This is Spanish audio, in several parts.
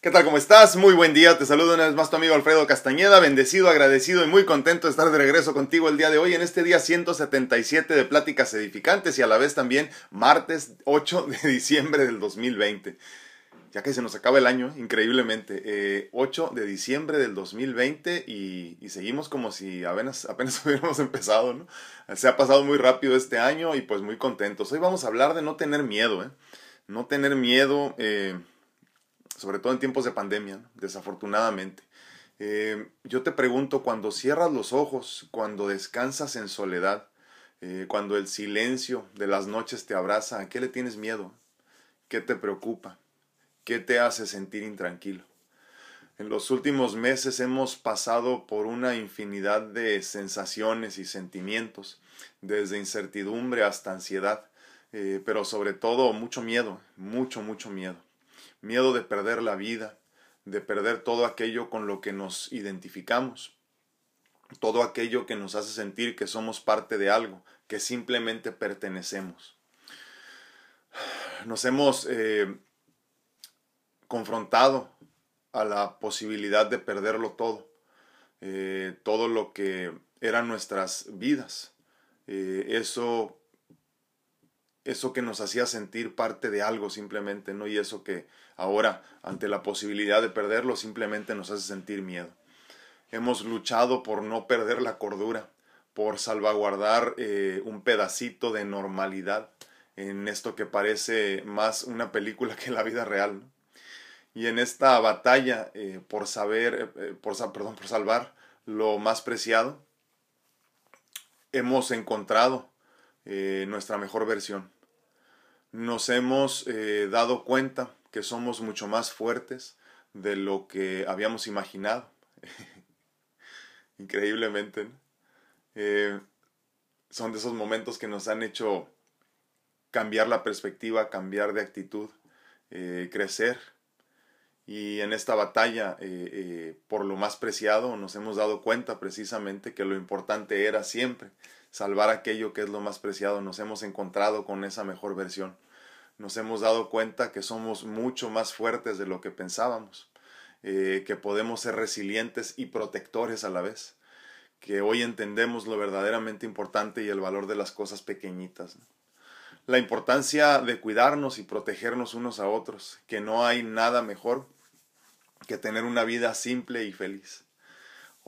¿Qué tal? ¿Cómo estás? Muy buen día. Te saludo una vez más tu amigo Alfredo Castañeda. Bendecido, agradecido y muy contento de estar de regreso contigo el día de hoy en este día 177 de Pláticas Edificantes y a la vez también martes 8 de diciembre del 2020. Ya que se nos acaba el año, increíblemente. Eh, 8 de diciembre del 2020 y, y seguimos como si apenas, apenas hubiéramos empezado, ¿no? Se ha pasado muy rápido este año y pues muy contentos. Hoy vamos a hablar de no tener miedo, ¿eh? No tener miedo. Eh, sobre todo en tiempos de pandemia, desafortunadamente. Eh, yo te pregunto, cuando cierras los ojos, cuando descansas en soledad, eh, cuando el silencio de las noches te abraza, ¿a qué le tienes miedo? ¿Qué te preocupa? ¿Qué te hace sentir intranquilo? En los últimos meses hemos pasado por una infinidad de sensaciones y sentimientos, desde incertidumbre hasta ansiedad, eh, pero sobre todo mucho miedo, mucho, mucho miedo miedo de perder la vida, de perder todo aquello con lo que nos identificamos, todo aquello que nos hace sentir que somos parte de algo, que simplemente pertenecemos. Nos hemos eh, confrontado a la posibilidad de perderlo todo, eh, todo lo que eran nuestras vidas. Eh, eso eso que nos hacía sentir parte de algo simplemente, ¿no? Y eso que ahora, ante la posibilidad de perderlo, simplemente nos hace sentir miedo. Hemos luchado por no perder la cordura, por salvaguardar eh, un pedacito de normalidad en esto que parece más una película que la vida real. Y en esta batalla eh, por saber, eh, por, por salvar lo más preciado, hemos encontrado nuestra mejor versión nos hemos eh, dado cuenta que somos mucho más fuertes de lo que habíamos imaginado. Increíblemente. Eh, son de esos momentos que nos han hecho cambiar la perspectiva, cambiar de actitud, eh, crecer. Y en esta batalla por lo más preciado nos hemos dado cuenta precisamente que lo importante era siempre salvar aquello que es lo más preciado, nos hemos encontrado con esa mejor versión. Nos hemos dado cuenta que somos mucho más fuertes de lo que pensábamos, eh, que podemos ser resilientes y protectores a la vez, que hoy entendemos lo verdaderamente importante y el valor de las cosas pequeñitas. La importancia de cuidarnos y protegernos unos a otros, que no hay nada mejor que tener una vida simple y feliz.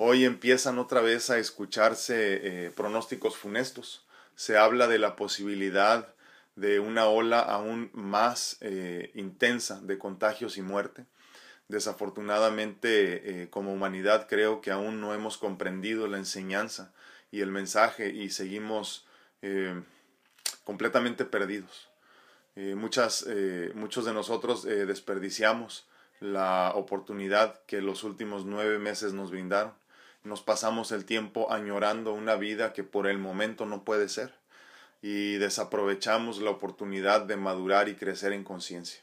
Hoy empiezan otra vez a escucharse eh, pronósticos funestos. Se habla de la posibilidad de una ola aún más eh, intensa de contagios y muerte. Desafortunadamente, eh, como humanidad, creo que aún no hemos comprendido la enseñanza y el mensaje y seguimos completamente perdidos. muchas, muchos de nosotros desperdiciamos la oportunidad que los últimos nueve meses nos brindaron nos pasamos el tiempo añorando una vida que por el momento no puede ser y desaprovechamos la oportunidad de madurar y crecer en conciencia.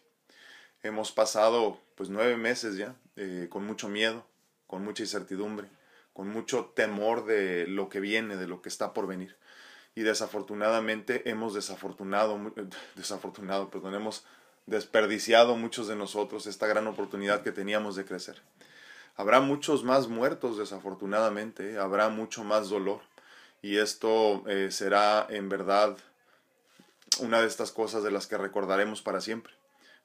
Hemos pasado pues nueve meses ya eh, con mucho miedo, con mucha incertidumbre, con mucho temor de lo que viene, de lo que está por venir. Y desafortunadamente hemos desafortunado, desafortunado, perdón, hemos desperdiciado muchos de nosotros esta gran oportunidad que teníamos de crecer. Habrá muchos más muertos, desafortunadamente, ¿eh? habrá mucho más dolor. Y esto eh, será en verdad una de estas cosas de las que recordaremos para siempre.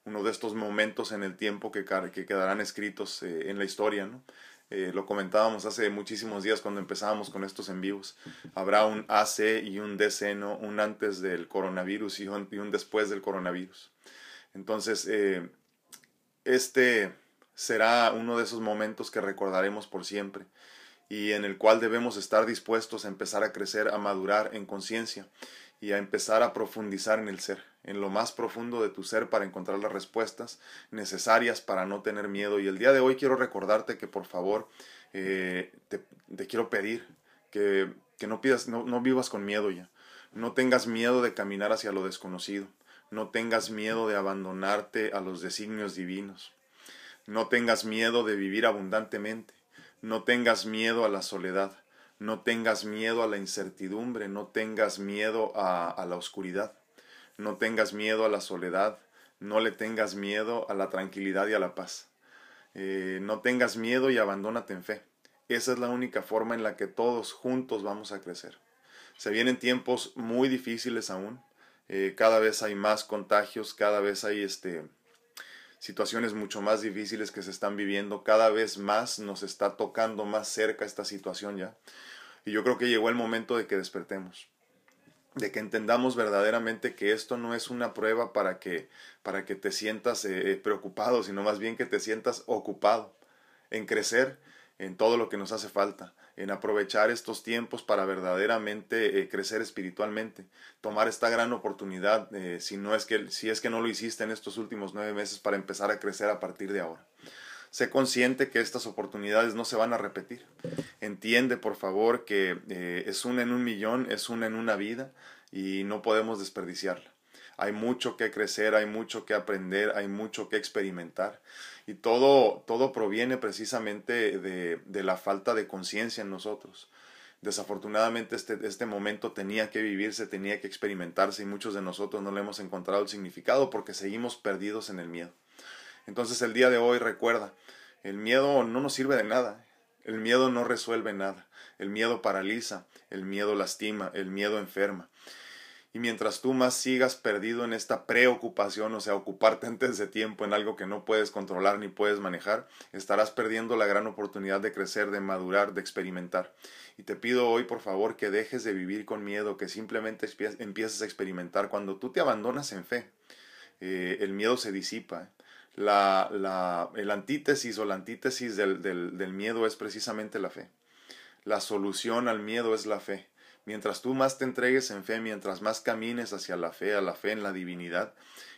Uno de estos momentos en el tiempo que, que quedarán escritos eh, en la historia. ¿no? lo comentábamos hace muchísimos días cuando empezábamos con estos en vivos. Habrá un AC y un DC, un antes del coronavirus y un después del coronavirus. Entonces, este será uno de esos momentos que recordaremos por siempre y en el cual debemos estar dispuestos a empezar a crecer, a madurar en conciencia y a empezar a profundizar en el ser, en lo más profundo de tu ser para encontrar las respuestas necesarias para no tener miedo. Y el día de hoy quiero recordarte que por favor eh, te, quiero pedir que, que no, pidas, no, no vivas con miedo ya. No tengas miedo de caminar hacia lo desconocido. No tengas miedo de abandonarte a los designios divinos. No tengas miedo de vivir abundantemente. No tengas miedo a la soledad. No tengas miedo a la incertidumbre. No tengas miedo a, la oscuridad. No tengas miedo a la soledad. No le tengas miedo a la tranquilidad y a la paz. Eh, no tengas miedo y abandónate en fe. Esa es la única forma en la que todos juntos vamos a crecer. Se vienen tiempos muy difíciles aún. Eh, cada vez hay más contagios, cada vez hay este, situaciones mucho más difíciles que se están viviendo. Cada vez más nos está tocando más cerca esta situación ya. Y yo creo que llegó el momento de que despertemos de que entendamos verdaderamente que esto no es una prueba para que, para que te sientas eh, preocupado, sino más bien que te sientas ocupado en crecer en todo lo que nos hace falta, en aprovechar estos tiempos para verdaderamente eh, crecer espiritualmente, tomar esta gran oportunidad, eh, si, no es que, si es que no lo hiciste en estos últimos nueve meses, para empezar a crecer a partir de ahora. Sé consciente que estas oportunidades no se van a repetir. Entiende, por favor, que eh, es una en un millón, es una en una vida y no podemos desperdiciarla. Hay mucho que crecer, hay mucho que aprender, hay mucho que experimentar. Y todo, todo proviene precisamente de, de la falta de conciencia en nosotros. Desafortunadamente este, este momento tenía que vivirse, tenía que experimentarse y muchos de nosotros no le hemos encontrado el significado porque seguimos perdidos en el miedo. Entonces el día de hoy recuerda, el miedo no nos sirve de nada, el miedo no resuelve nada, el miedo paraliza, el miedo lastima, el miedo enferma. Y mientras tú más sigas perdido en esta preocupación, o sea, ocuparte antes de tiempo en algo que no puedes controlar ni puedes manejar, estarás perdiendo la gran oportunidad de crecer, de madurar, de experimentar. Y te pido hoy, por favor, que dejes de vivir con miedo, que simplemente empieces a experimentar. Cuando tú te abandonas en fe, eh, el miedo se disipa la, la, el antítesis o la antítesis del, del, del miedo es precisamente la fe. La solución al miedo es la fe. Mientras tú más te entregues en fe, mientras más camines hacia la fe, a la fe en la divinidad,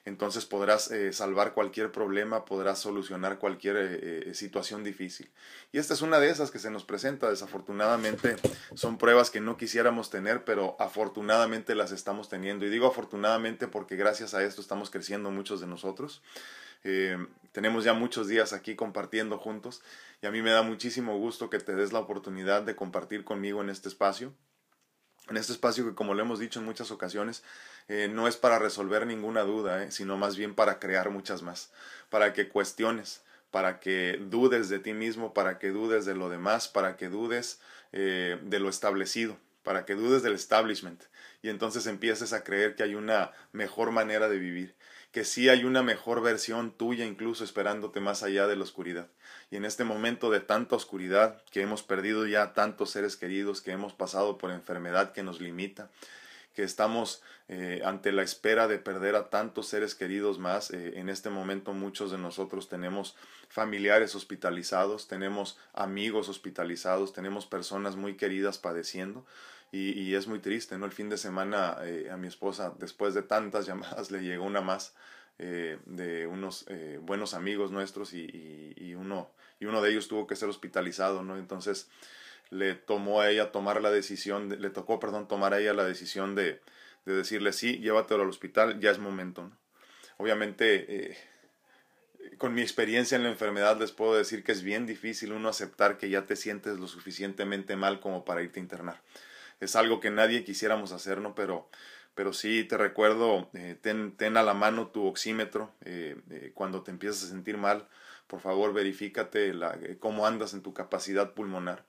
entonces podrás eh, salvar cualquier problema, podrás solucionar cualquier eh, eh, situación difícil. Y esta es una de esas que se nos presenta. Desafortunadamente son pruebas que no quisiéramos tener, pero afortunadamente las estamos teniendo. Y digo afortunadamente porque gracias a esto estamos creciendo muchos de nosotros. Tenemos ya muchos días aquí compartiendo juntos y a mí me da muchísimo gusto que te des la oportunidad de compartir conmigo en este espacio. En este espacio que, como lo hemos dicho en muchas ocasiones, eh, no es para resolver ninguna duda, eh, sino más bien para crear muchas más, para que cuestiones, para que dudes de ti mismo, para que dudes de lo demás, para que dudes de lo establecido, para que dudes del establishment. Y entonces empieces a creer que hay una mejor manera de vivir que sí hay una mejor versión tuya incluso esperándote más allá de la oscuridad. Y en este momento de tanta oscuridad, que hemos perdido ya tantos seres queridos, que hemos pasado por enfermedad que nos limita, que estamos eh, ante la espera de perder a tantos seres queridos más. Eh, en este momento muchos de nosotros tenemos familiares hospitalizados, tenemos amigos hospitalizados, tenemos personas muy queridas padeciendo. Y, es muy triste, ¿no? El fin de semana eh, a mi esposa, después de tantas llamadas, le llegó una más eh, de unos eh, buenos amigos nuestros y, y, uno, y uno de ellos tuvo que ser hospitalizado, ¿no? Entonces le tomó a ella tomar la decisión, le tocó, perdón, tomar a ella la decisión de, de decirle, sí, llévatelo al hospital, ya es momento, ¿no? Obviamente, con mi experiencia en la enfermedad les puedo decir que es bien difícil uno aceptar que ya te sientes lo suficientemente mal como para irte a internar es algo que nadie quisiéramos hacer, ¿no? Pero, pero sí te recuerdo, eh, ten, ten, a la mano tu oxímetro eh, eh, cuando te empiezas a sentir mal, por favor verifícate la, cómo andas en tu capacidad pulmonar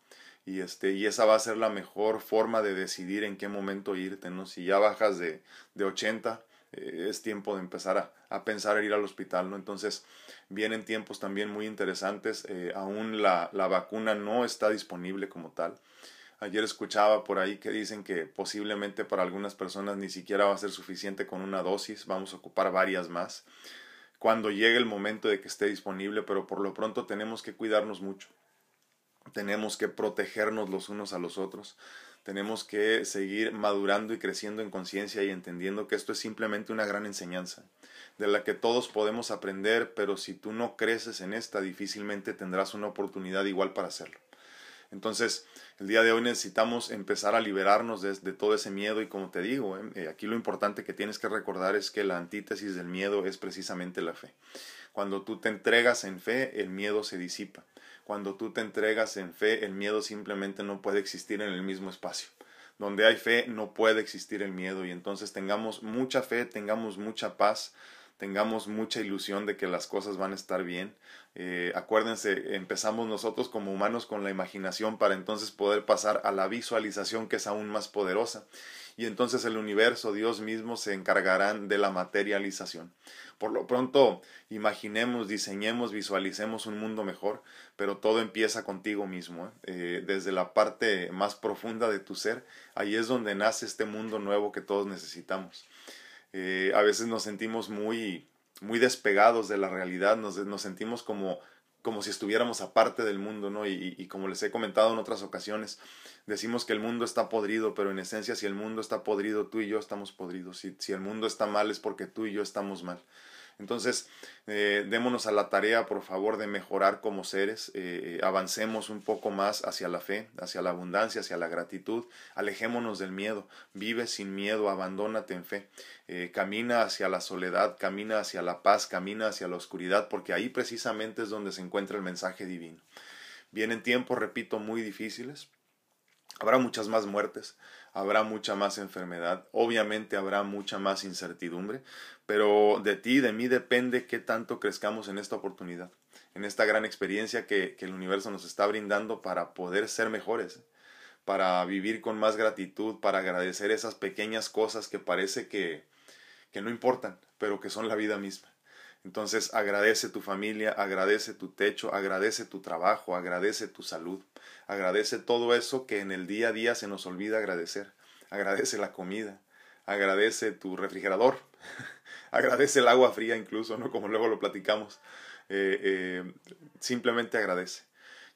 y este y esa va a ser la mejor forma de decidir en qué momento irte, ¿no? Si ya bajas de, de 80, es tiempo de empezar a, a, pensar en ir al hospital, ¿no? Entonces vienen tiempos también muy interesantes, aún la, la vacuna no está disponible como tal, Ayer escuchaba por ahí que dicen que posiblemente para algunas personas ni siquiera va a ser suficiente con una dosis, vamos a ocupar varias más cuando llegue el momento de que esté disponible, pero por lo pronto tenemos que cuidarnos mucho. Tenemos que protegernos los unos a los otros. Tenemos que seguir madurando y creciendo en conciencia y entendiendo que esto es simplemente una gran enseñanza, de la que todos podemos aprender, pero si tú no creces en esta, difícilmente tendrás una oportunidad igual para hacerlo. Entonces, el día de hoy necesitamos empezar a liberarnos de, todo ese miedo y como te digo, eh, eh, aquí lo importante que tienes que recordar es que la antítesis del miedo es precisamente la fe. Cuando tú te entregas en fe, el miedo se disipa. Cuando tú te entregas en fe, el miedo simplemente no puede existir en el mismo espacio. Donde hay fe no puede existir el miedo y entonces tengamos mucha fe, tengamos mucha paz, tengamos mucha ilusión de que las cosas van a estar bien. Eh, acuérdense, empezamos nosotros como humanos con la imaginación para entonces poder pasar a la visualización que es aún más poderosa. Y entonces el universo, Dios mismo, se encargarán de la materialización. Por lo pronto, imaginemos, diseñemos, visualicemos un mundo mejor, pero todo empieza contigo mismo. ¿eh? Eh, desde la parte más profunda de tu ser, ahí es donde nace este mundo nuevo que todos necesitamos. Eh, a veces nos sentimos muy, muy despegados de la realidad, nos, sentimos como, como si estuviéramos aparte del mundo, ¿no? Y, y, como les he comentado en otras ocasiones, decimos que el mundo está podrido, pero en esencia si el mundo está podrido, tú y yo estamos podridos. Si, si el mundo está mal es porque tú y yo estamos mal. Entonces, eh, démonos a la tarea, por favor, de mejorar como seres, eh, avancemos un poco más hacia la fe, hacia la abundancia, hacia la gratitud, alejémonos del miedo, vive sin miedo, abandónate en fe, eh, camina hacia la soledad, camina hacia la paz, camina hacia la oscuridad, porque ahí precisamente es donde se encuentra el mensaje divino. Vienen tiempos, repito, muy difíciles, habrá muchas más muertes, habrá mucha más enfermedad, obviamente habrá mucha más incertidumbre, pero de ti, de mí depende qué tanto crezcamos en esta oportunidad, en esta gran experiencia que, que el universo nos está brindando para poder ser mejores, para vivir con más gratitud, para agradecer esas pequeñas cosas que parece que, que no importan, pero que son la vida misma. Entonces agradece tu familia, agradece tu techo, agradece tu trabajo, agradece tu salud, agradece todo eso que en el día a día se nos olvida agradecer. Agradece la comida, agradece tu refrigerador, agradece el agua fría incluso, ¿no? Como luego lo platicamos. Eh, eh, simplemente agradece.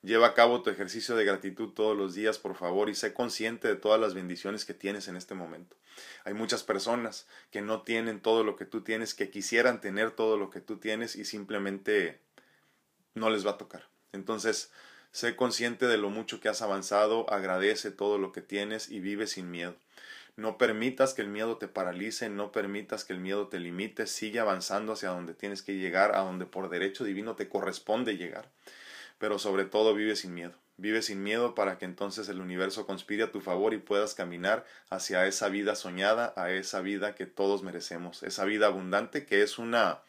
Lleva a cabo tu ejercicio de gratitud todos los días, por favor, y sé consciente de todas las bendiciones que tienes en este momento. Hay muchas personas que no tienen todo lo que tú tienes, que quisieran tener todo lo que tú tienes y simplemente no les va a tocar. Entonces, sé consciente de lo mucho que has avanzado, agradece todo lo que tienes y vive sin miedo. No permitas que el miedo te paralice, no permitas que el miedo te limite, sigue avanzando hacia donde tienes que llegar, a donde por derecho divino te corresponde llegar pero sobre todo vive sin miedo. Vive sin miedo para que entonces el universo conspire a tu favor y puedas caminar hacia esa vida soñada, a esa vida que todos merecemos, esa vida abundante que es una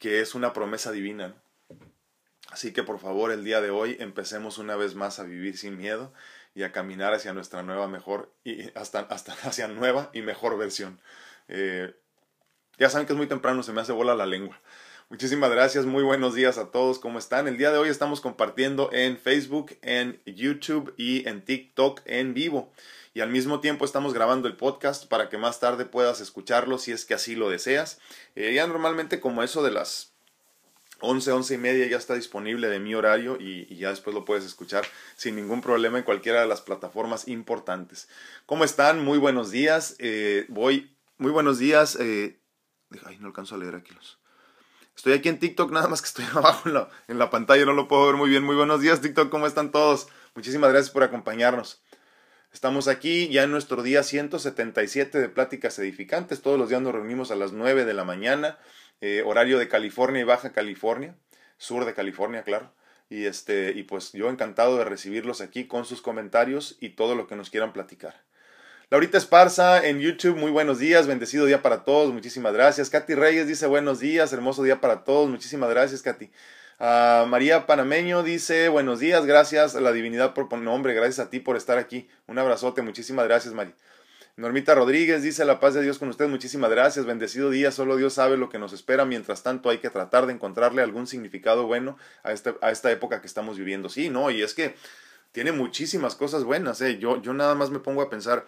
que es una promesa divina. Así que por favor el día de hoy empecemos una vez más a vivir sin miedo y a caminar hacia nuestra nueva mejor y hasta, hasta hacia nueva y mejor versión. Eh, ya saben que es muy temprano, se me hace bola la lengua. Muchísimas gracias, muy buenos días a todos, ¿cómo están? El día de hoy estamos compartiendo en Facebook, en YouTube y en TikTok en vivo. Y al mismo tiempo estamos grabando el podcast para que más tarde puedas escucharlo si es que así lo deseas. Eh, ya normalmente como eso de las 11, 11 y media ya está disponible de mi horario y, ya después lo puedes escuchar sin ningún problema en cualquiera de las plataformas importantes. ¿Cómo están? Muy buenos días. Eh, voy, muy buenos días. Eh, ay, no alcanzo a leer aquí los. Estoy aquí en TikTok, nada más que estoy abajo en la, en la pantalla, no lo puedo ver muy bien. Muy buenos días, TikTok, ¿cómo están todos? Muchísimas gracias por acompañarnos. Estamos aquí ya en nuestro día 177 de Pláticas Edificantes. Todos los días nos reunimos a las 9 de la mañana, eh, horario de California y Baja California, sur de California, claro. Y, este, y pues yo encantado de recibirlos aquí con sus comentarios y todo lo que nos quieran platicar. Laurita Esparza en YouTube, muy buenos días, bendecido día para todos, muchísimas gracias. Katy Reyes dice buenos días, hermoso día para todos, muchísimas gracias, Katy. Uh, María Panameño dice buenos días, gracias a la divinidad por nombre, gracias a ti por estar aquí. Un abrazote, muchísimas gracias, María. Normita Rodríguez dice la paz de Dios con usted, muchísimas gracias, bendecido día, solo Dios sabe lo que nos espera, mientras tanto hay que tratar de encontrarle algún significado bueno a, este, a esta época que estamos viviendo. Sí, no, y es que tiene muchísimas cosas buenas, ¿eh? yo, yo nada más me pongo a pensar,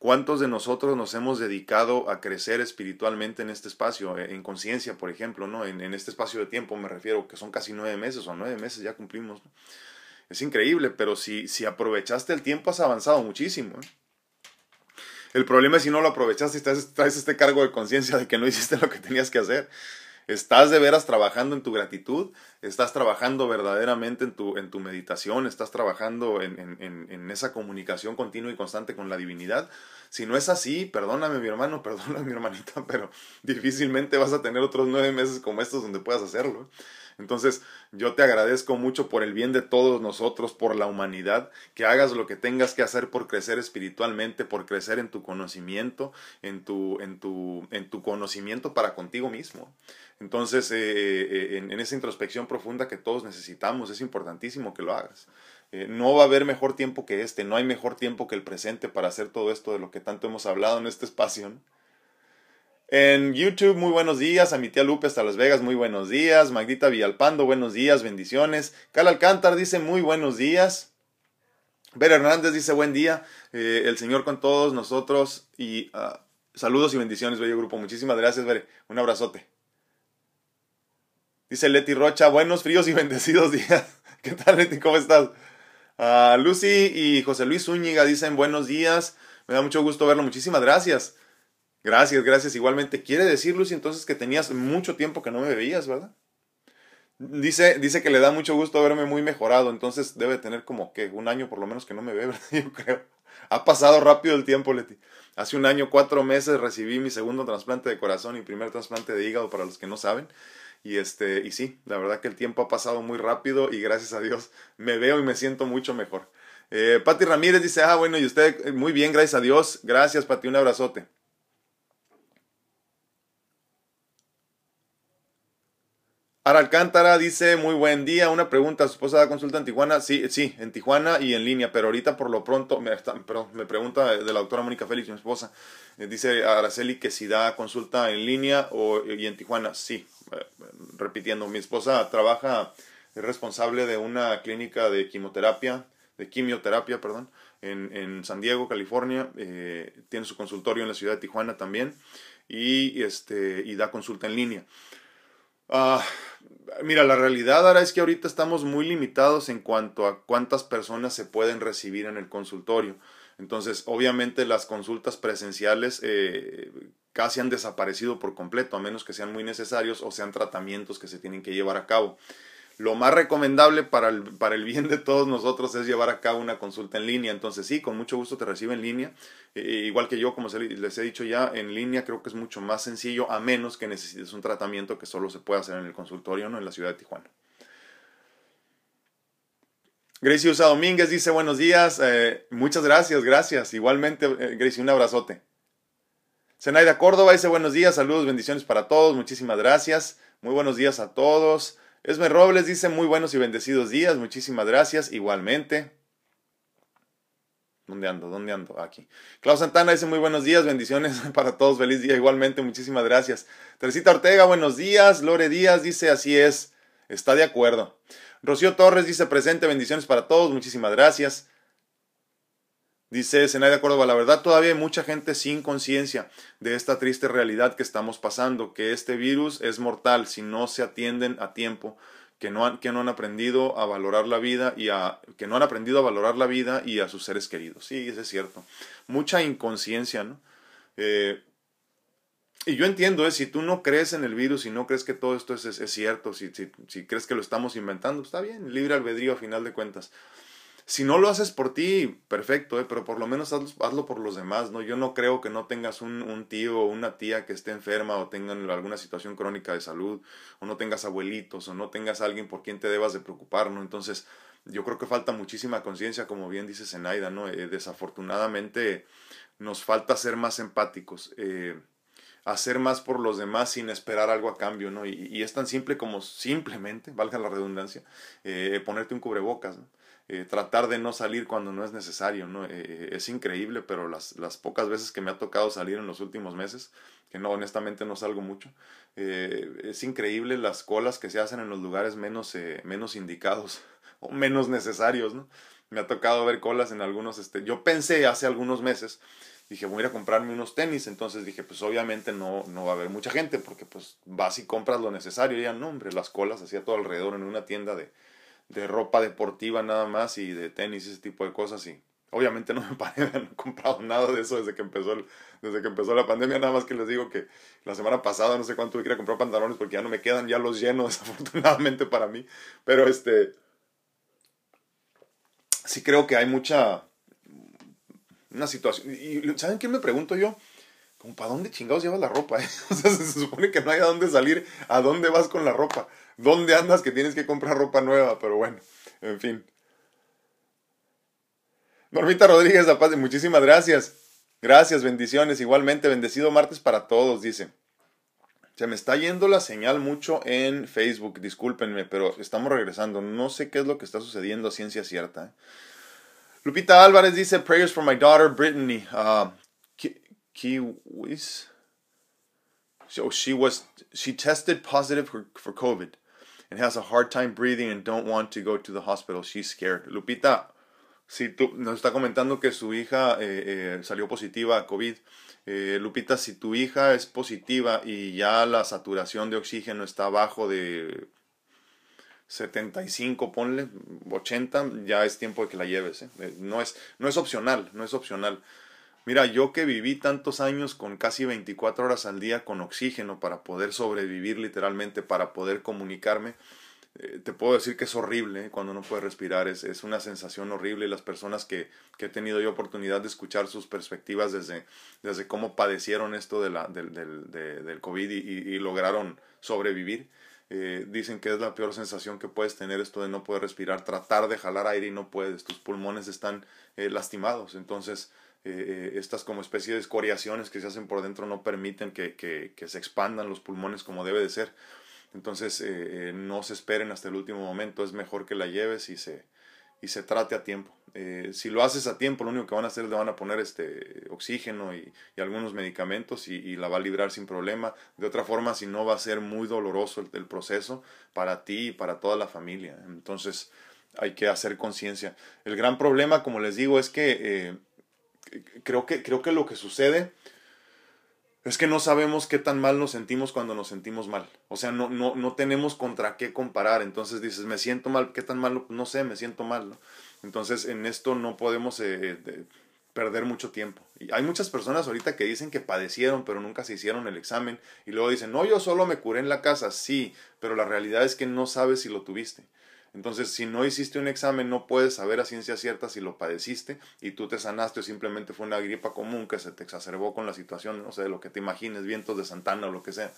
¿Cuántos de nosotros nos hemos dedicado a crecer espiritualmente en este espacio, eh, en conciencia, por ejemplo, ¿no? En, este espacio de tiempo me refiero, que son casi nueve meses o nueve meses ya cumplimos. Es increíble, pero si, si aprovechaste el tiempo has avanzado muchísimo. ¿eh? El problema es si no lo aprovechaste y traes este cargo de conciencia de que no hiciste lo que tenías que hacer. ¿Estás de veras trabajando en tu gratitud? ¿Estás trabajando verdaderamente en tu, en tu meditación? ¿Estás trabajando en, en, en, esa comunicación continua y constante con la divinidad? Si no es así, perdóname mi hermano, perdóname mi hermanita, pero difícilmente vas a tener otros nueve meses como estos donde puedas hacerlo. Entonces, yo te agradezco mucho por el bien de todos nosotros, por la humanidad, que hagas lo que tengas que hacer por crecer espiritualmente, por crecer en tu conocimiento, en tu, en tu, en tu conocimiento para contigo mismo. Entonces, eh, eh, en, esa introspección profunda que todos necesitamos, es importantísimo que lo hagas. Eh, no va a haber mejor tiempo que este, no hay mejor tiempo que el presente para hacer todo esto de lo que tanto hemos hablado en este espacio. En YouTube, muy buenos días. A mi tía Lupe hasta Las Vegas, muy buenos días. Magdita Villalpando, buenos días, bendiciones. Cal Alcántar dice muy buenos días. Ver Hernández dice buen día. Eh, el Señor con todos nosotros. Y ah, saludos y bendiciones, bello grupo. Muchísimas gracias, Bere. Un abrazote. Dice Leti Rocha, buenos, fríos y bendecidos días. ¿Qué tal, Leti? ¿Cómo estás? Uh, Lucy y José Luis Zúñiga dicen buenos días. Me da mucho gusto verlo. Muchísimas gracias. Gracias, gracias. Igualmente, quiere decir, Lucy, entonces que tenías mucho tiempo que no me veías, ¿verdad? Dice, dice que le da mucho gusto verme muy mejorado, entonces debe tener como que un año por lo menos que no me ve, ¿verdad? Yo creo. Ha pasado rápido el tiempo, Leti. Hace un año, cuatro meses recibí mi segundo trasplante de corazón y primer trasplante de hígado para los que no saben. Y este, y sí, la verdad que el tiempo ha pasado muy rápido y gracias a Dios me veo y me siento mucho mejor. Eh, Pati Ramírez dice, ah, bueno, y usted, muy bien, gracias a Dios. Gracias, Pati, un abrazote. Ara Alcántara dice, muy buen día, una pregunta, ¿su esposa da consulta en Tijuana? Sí, sí, en Tijuana y en línea, pero ahorita por lo pronto, me, me pregunta de la doctora Mónica Félix, mi esposa, eh, dice Araceli que si da consulta en línea o, y en Tijuana, sí, eh, repitiendo, mi esposa trabaja, es responsable de una clínica de quimioterapia, de quimioterapia, perdón, en, en San Diego, California, eh, tiene su consultorio en la ciudad de Tijuana también y, este, y da consulta en línea. Ah, mira, la realidad ahora es que ahorita estamos muy limitados en cuanto a cuántas personas se pueden recibir en el consultorio. Entonces, obviamente las consultas presenciales eh, casi han desaparecido por completo, a menos que sean muy necesarios o sean tratamientos que se tienen que llevar a cabo. Lo más recomendable para el, para el bien de todos nosotros es llevar a cabo una consulta en línea. Entonces sí, con mucho gusto te recibe en línea. Eh, eh, igual que yo, como les he dicho ya, en línea creo que es mucho más sencillo, a menos que necesites un tratamiento que solo se puede hacer en el consultorio, ¿no? En la ciudad de Tijuana. Gracie Usa Domínguez dice buenos días. Eh, muchas gracias, gracias. Igualmente, Gracie, un abrazote. Zenaida Córdoba dice buenos días, saludos, bendiciones para todos. Muchísimas gracias. Muy buenos días a todos. Esme Robles dice muy buenos y bendecidos días, muchísimas gracias, igualmente. ¿Dónde ando? ¿Dónde ando? Aquí. Klaus Santana dice muy buenos días, bendiciones para todos, feliz día, igualmente, muchísimas gracias. Teresita Ortega, buenos días. Lore Díaz dice así es, está de acuerdo. Rocío Torres dice presente, bendiciones para todos, muchísimas gracias. Dice Zenaida Córdoba, la verdad todavía hay mucha gente sin conciencia de esta triste realidad que estamos pasando, que este virus es mortal si no se atienden a tiempo, que no han, que no han aprendido a valorar la vida y a, que no han aprendido a valorar la vida y a sus seres queridos. Sí, eso es cierto. Mucha inconsciencia, ¿no? Eh, y yo entiendo, ¿eh? si tú no crees en el virus, y no crees que todo esto es, es, cierto, si, si, si, crees que lo estamos inventando, está bien, libre albedrío a final de cuentas. Si no lo haces por ti, perfecto, ¿eh? pero por lo menos hazlo, por los demás, ¿no? Yo no creo que no tengas un, un, tío o una tía que esté enferma o tengan alguna situación crónica de salud, o no tengas abuelitos, o no tengas alguien por quien te debas de preocupar, ¿no? Entonces, yo creo que falta muchísima conciencia, como bien dice Zenaida, ¿no? Eh, desafortunadamente nos falta ser más empáticos, eh, hacer más por los demás sin esperar algo a cambio, ¿no? Y, y es tan simple como simplemente, valga la redundancia, eh, ponerte un cubrebocas, ¿no? Eh, tratar de no salir cuando no es necesario, ¿no? Eh, eh, es increíble, pero las, las, pocas veces que me ha tocado salir en los últimos meses, que no, honestamente no salgo mucho, es increíble las colas que se hacen en los lugares menos, menos indicados o menos necesarios, ¿no? Me ha tocado ver colas en algunos, este, yo pensé hace algunos meses, dije, voy a ir a comprarme unos tenis, entonces dije, pues obviamente no, no va a haber mucha gente, porque pues vas y compras lo necesario, y ya no, hombre, las colas hacía todo alrededor en una tienda de, de ropa deportiva nada más y de tenis ese tipo de cosas y obviamente no me paré, no he comprado nada de eso desde que empezó desde que empezó la pandemia, nada más que les digo que la semana pasada no sé cuánto tuve que ir a comprar pantalones porque ya no me quedan, ya los lleno desafortunadamente para mí, pero este sí creo que hay mucha una situación y ¿saben qué me pregunto yo? Como, ¿para dónde chingados llevas la ropa? Eh? O sea, se supone que no hay a dónde salir, ¿a dónde vas con la ropa? ¿Dónde andas que tienes que comprar ropa nueva? Pero bueno, en fin. Normita Rodríguez La Paz, muchísimas gracias. Gracias, bendiciones. Igualmente, bendecido martes para todos, dice. Se me está yendo la señal mucho en Facebook, discúlpenme, pero estamos regresando. No sé qué es lo que está sucediendo a ciencia cierta. ¿eh? Lupita Álvarez dice, prayers for my daughter Brittany. Uh, So she was she tested positive for, COVID and has a hard time breathing and don't want to go to the hospital. She's scared. Lupita, si tú nos está comentando que su hija eh, eh, salió positiva a COVID. Eh, Lupita, si tu hija es positiva y ya la saturación de oxígeno está abajo de 75, ponle 80, ya es tiempo de que la lleves. No, es, no es opcional, no es opcional. Mira, yo que viví tantos años con casi 24 horas al día con oxígeno para poder sobrevivir literalmente, para poder comunicarme, eh, te puedo decir que es horrible ¿eh? cuando no puedes respirar, es, es, una sensación horrible las personas que, que, he tenido yo oportunidad de escuchar sus perspectivas desde, desde cómo padecieron esto del, del, del COVID y, lograron sobrevivir, eh, dicen que es la peor sensación que puedes tener esto de no poder respirar, tratar de jalar aire y no puedes, tus pulmones están lastimados, entonces eh, eh, estas como especie de escoriaciones que se hacen por dentro no permiten que, que, se expandan los pulmones como debe de ser. Entonces eh, no se esperen hasta el último momento, es mejor que la lleves y se, y se trate a tiempo. si lo haces a tiempo, lo único que van a hacer es le van a poner este oxígeno y, algunos medicamentos y, la va a librar sin problema. De otra forma, si no, va a ser muy doloroso el proceso para ti y para toda la familia. Entonces hay que hacer conciencia. El gran problema, como les digo, es que creo que, creo que lo que sucede es que no sabemos qué tan mal nos sentimos cuando nos sentimos mal. O sea, no, no, no tenemos contra qué comparar. Entonces dices, me siento mal, ¿qué tan mal? No sé, me siento mal. Entonces en esto no podemos eh, perder mucho tiempo. Y hay muchas personas ahorita que dicen que padecieron, pero nunca se hicieron el examen. Y luego dicen, no, yo solo me curé en la casa. Sí, pero la realidad es que no sabes si lo tuviste. Entonces, si no hiciste un examen, no puedes saber a ciencia cierta si lo padeciste y tú te sanaste o simplemente fue una gripa común que se te exacerbó con la situación, no sé, de lo que te imagines, vientos de Santana o lo que sea.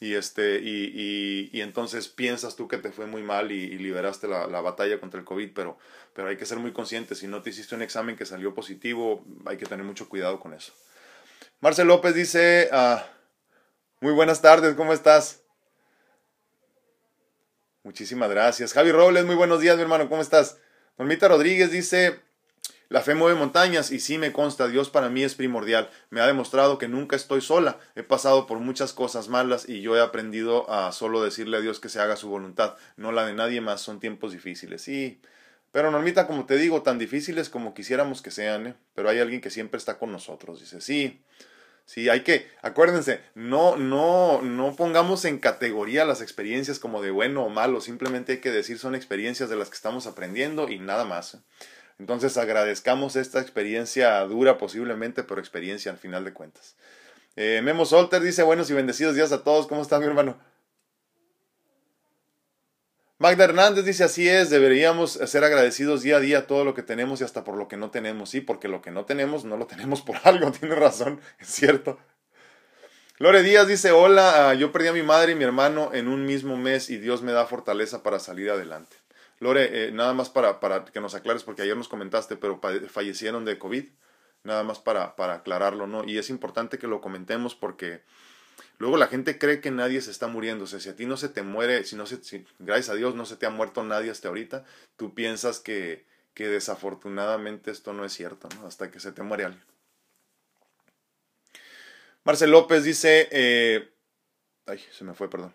Y, este, y, y, y entonces piensas tú que te fue muy mal y, liberaste la, la, batalla contra el COVID, pero, pero hay que ser muy consciente. Si no te hiciste un examen que salió positivo, hay que tener mucho cuidado con eso. Marcel López dice, ah, muy buenas tardes, ¿cómo estás? Muchísimas gracias. Javi Robles, muy buenos días, mi hermano, ¿cómo estás? Normita Rodríguez dice, la fe mueve montañas y sí me consta, Dios para mí es primordial. Me ha demostrado que nunca estoy sola. He pasado por muchas cosas malas y yo he aprendido a solo decirle a Dios que se haga su voluntad, no la de nadie más. Son tiempos difíciles. Sí, pero Normita, como te digo, tan difíciles como quisiéramos que sean, ¿eh? pero hay alguien que siempre está con nosotros. Dice, sí, Sí, hay que, acuérdense, no, no, no pongamos en categoría las experiencias como de bueno o malo, simplemente hay que decir son experiencias de las que estamos aprendiendo y nada más. Entonces agradezcamos esta experiencia dura posiblemente, pero experiencia al final de cuentas. Eh, Memo Solter dice buenos y bendecidos días a todos, ¿cómo está mi hermano? Magda Hernández dice así es, deberíamos ser agradecidos día a día todo lo que tenemos y hasta por lo que no tenemos, sí, porque lo que no tenemos no lo tenemos por algo, tiene razón, es cierto. Lore Díaz dice, hola, ah, yo perdí a mi madre y mi hermano en un mismo mes y Dios me da fortaleza para salir adelante. Lore, eh, nada más para, para, que nos aclares, porque ayer nos comentaste, pero fallecieron de COVID, nada más para, para aclararlo, ¿no? Y es importante que lo comentemos porque Luego la gente cree que nadie se está muriendo. O sea, si a ti no se te muere, si no se, si, gracias a Dios no se te ha muerto nadie hasta ahorita, tú piensas que, que desafortunadamente esto no es cierto, ¿no? Hasta que se te muere alguien. Marcel López dice, eh, ay, se me fue, perdón.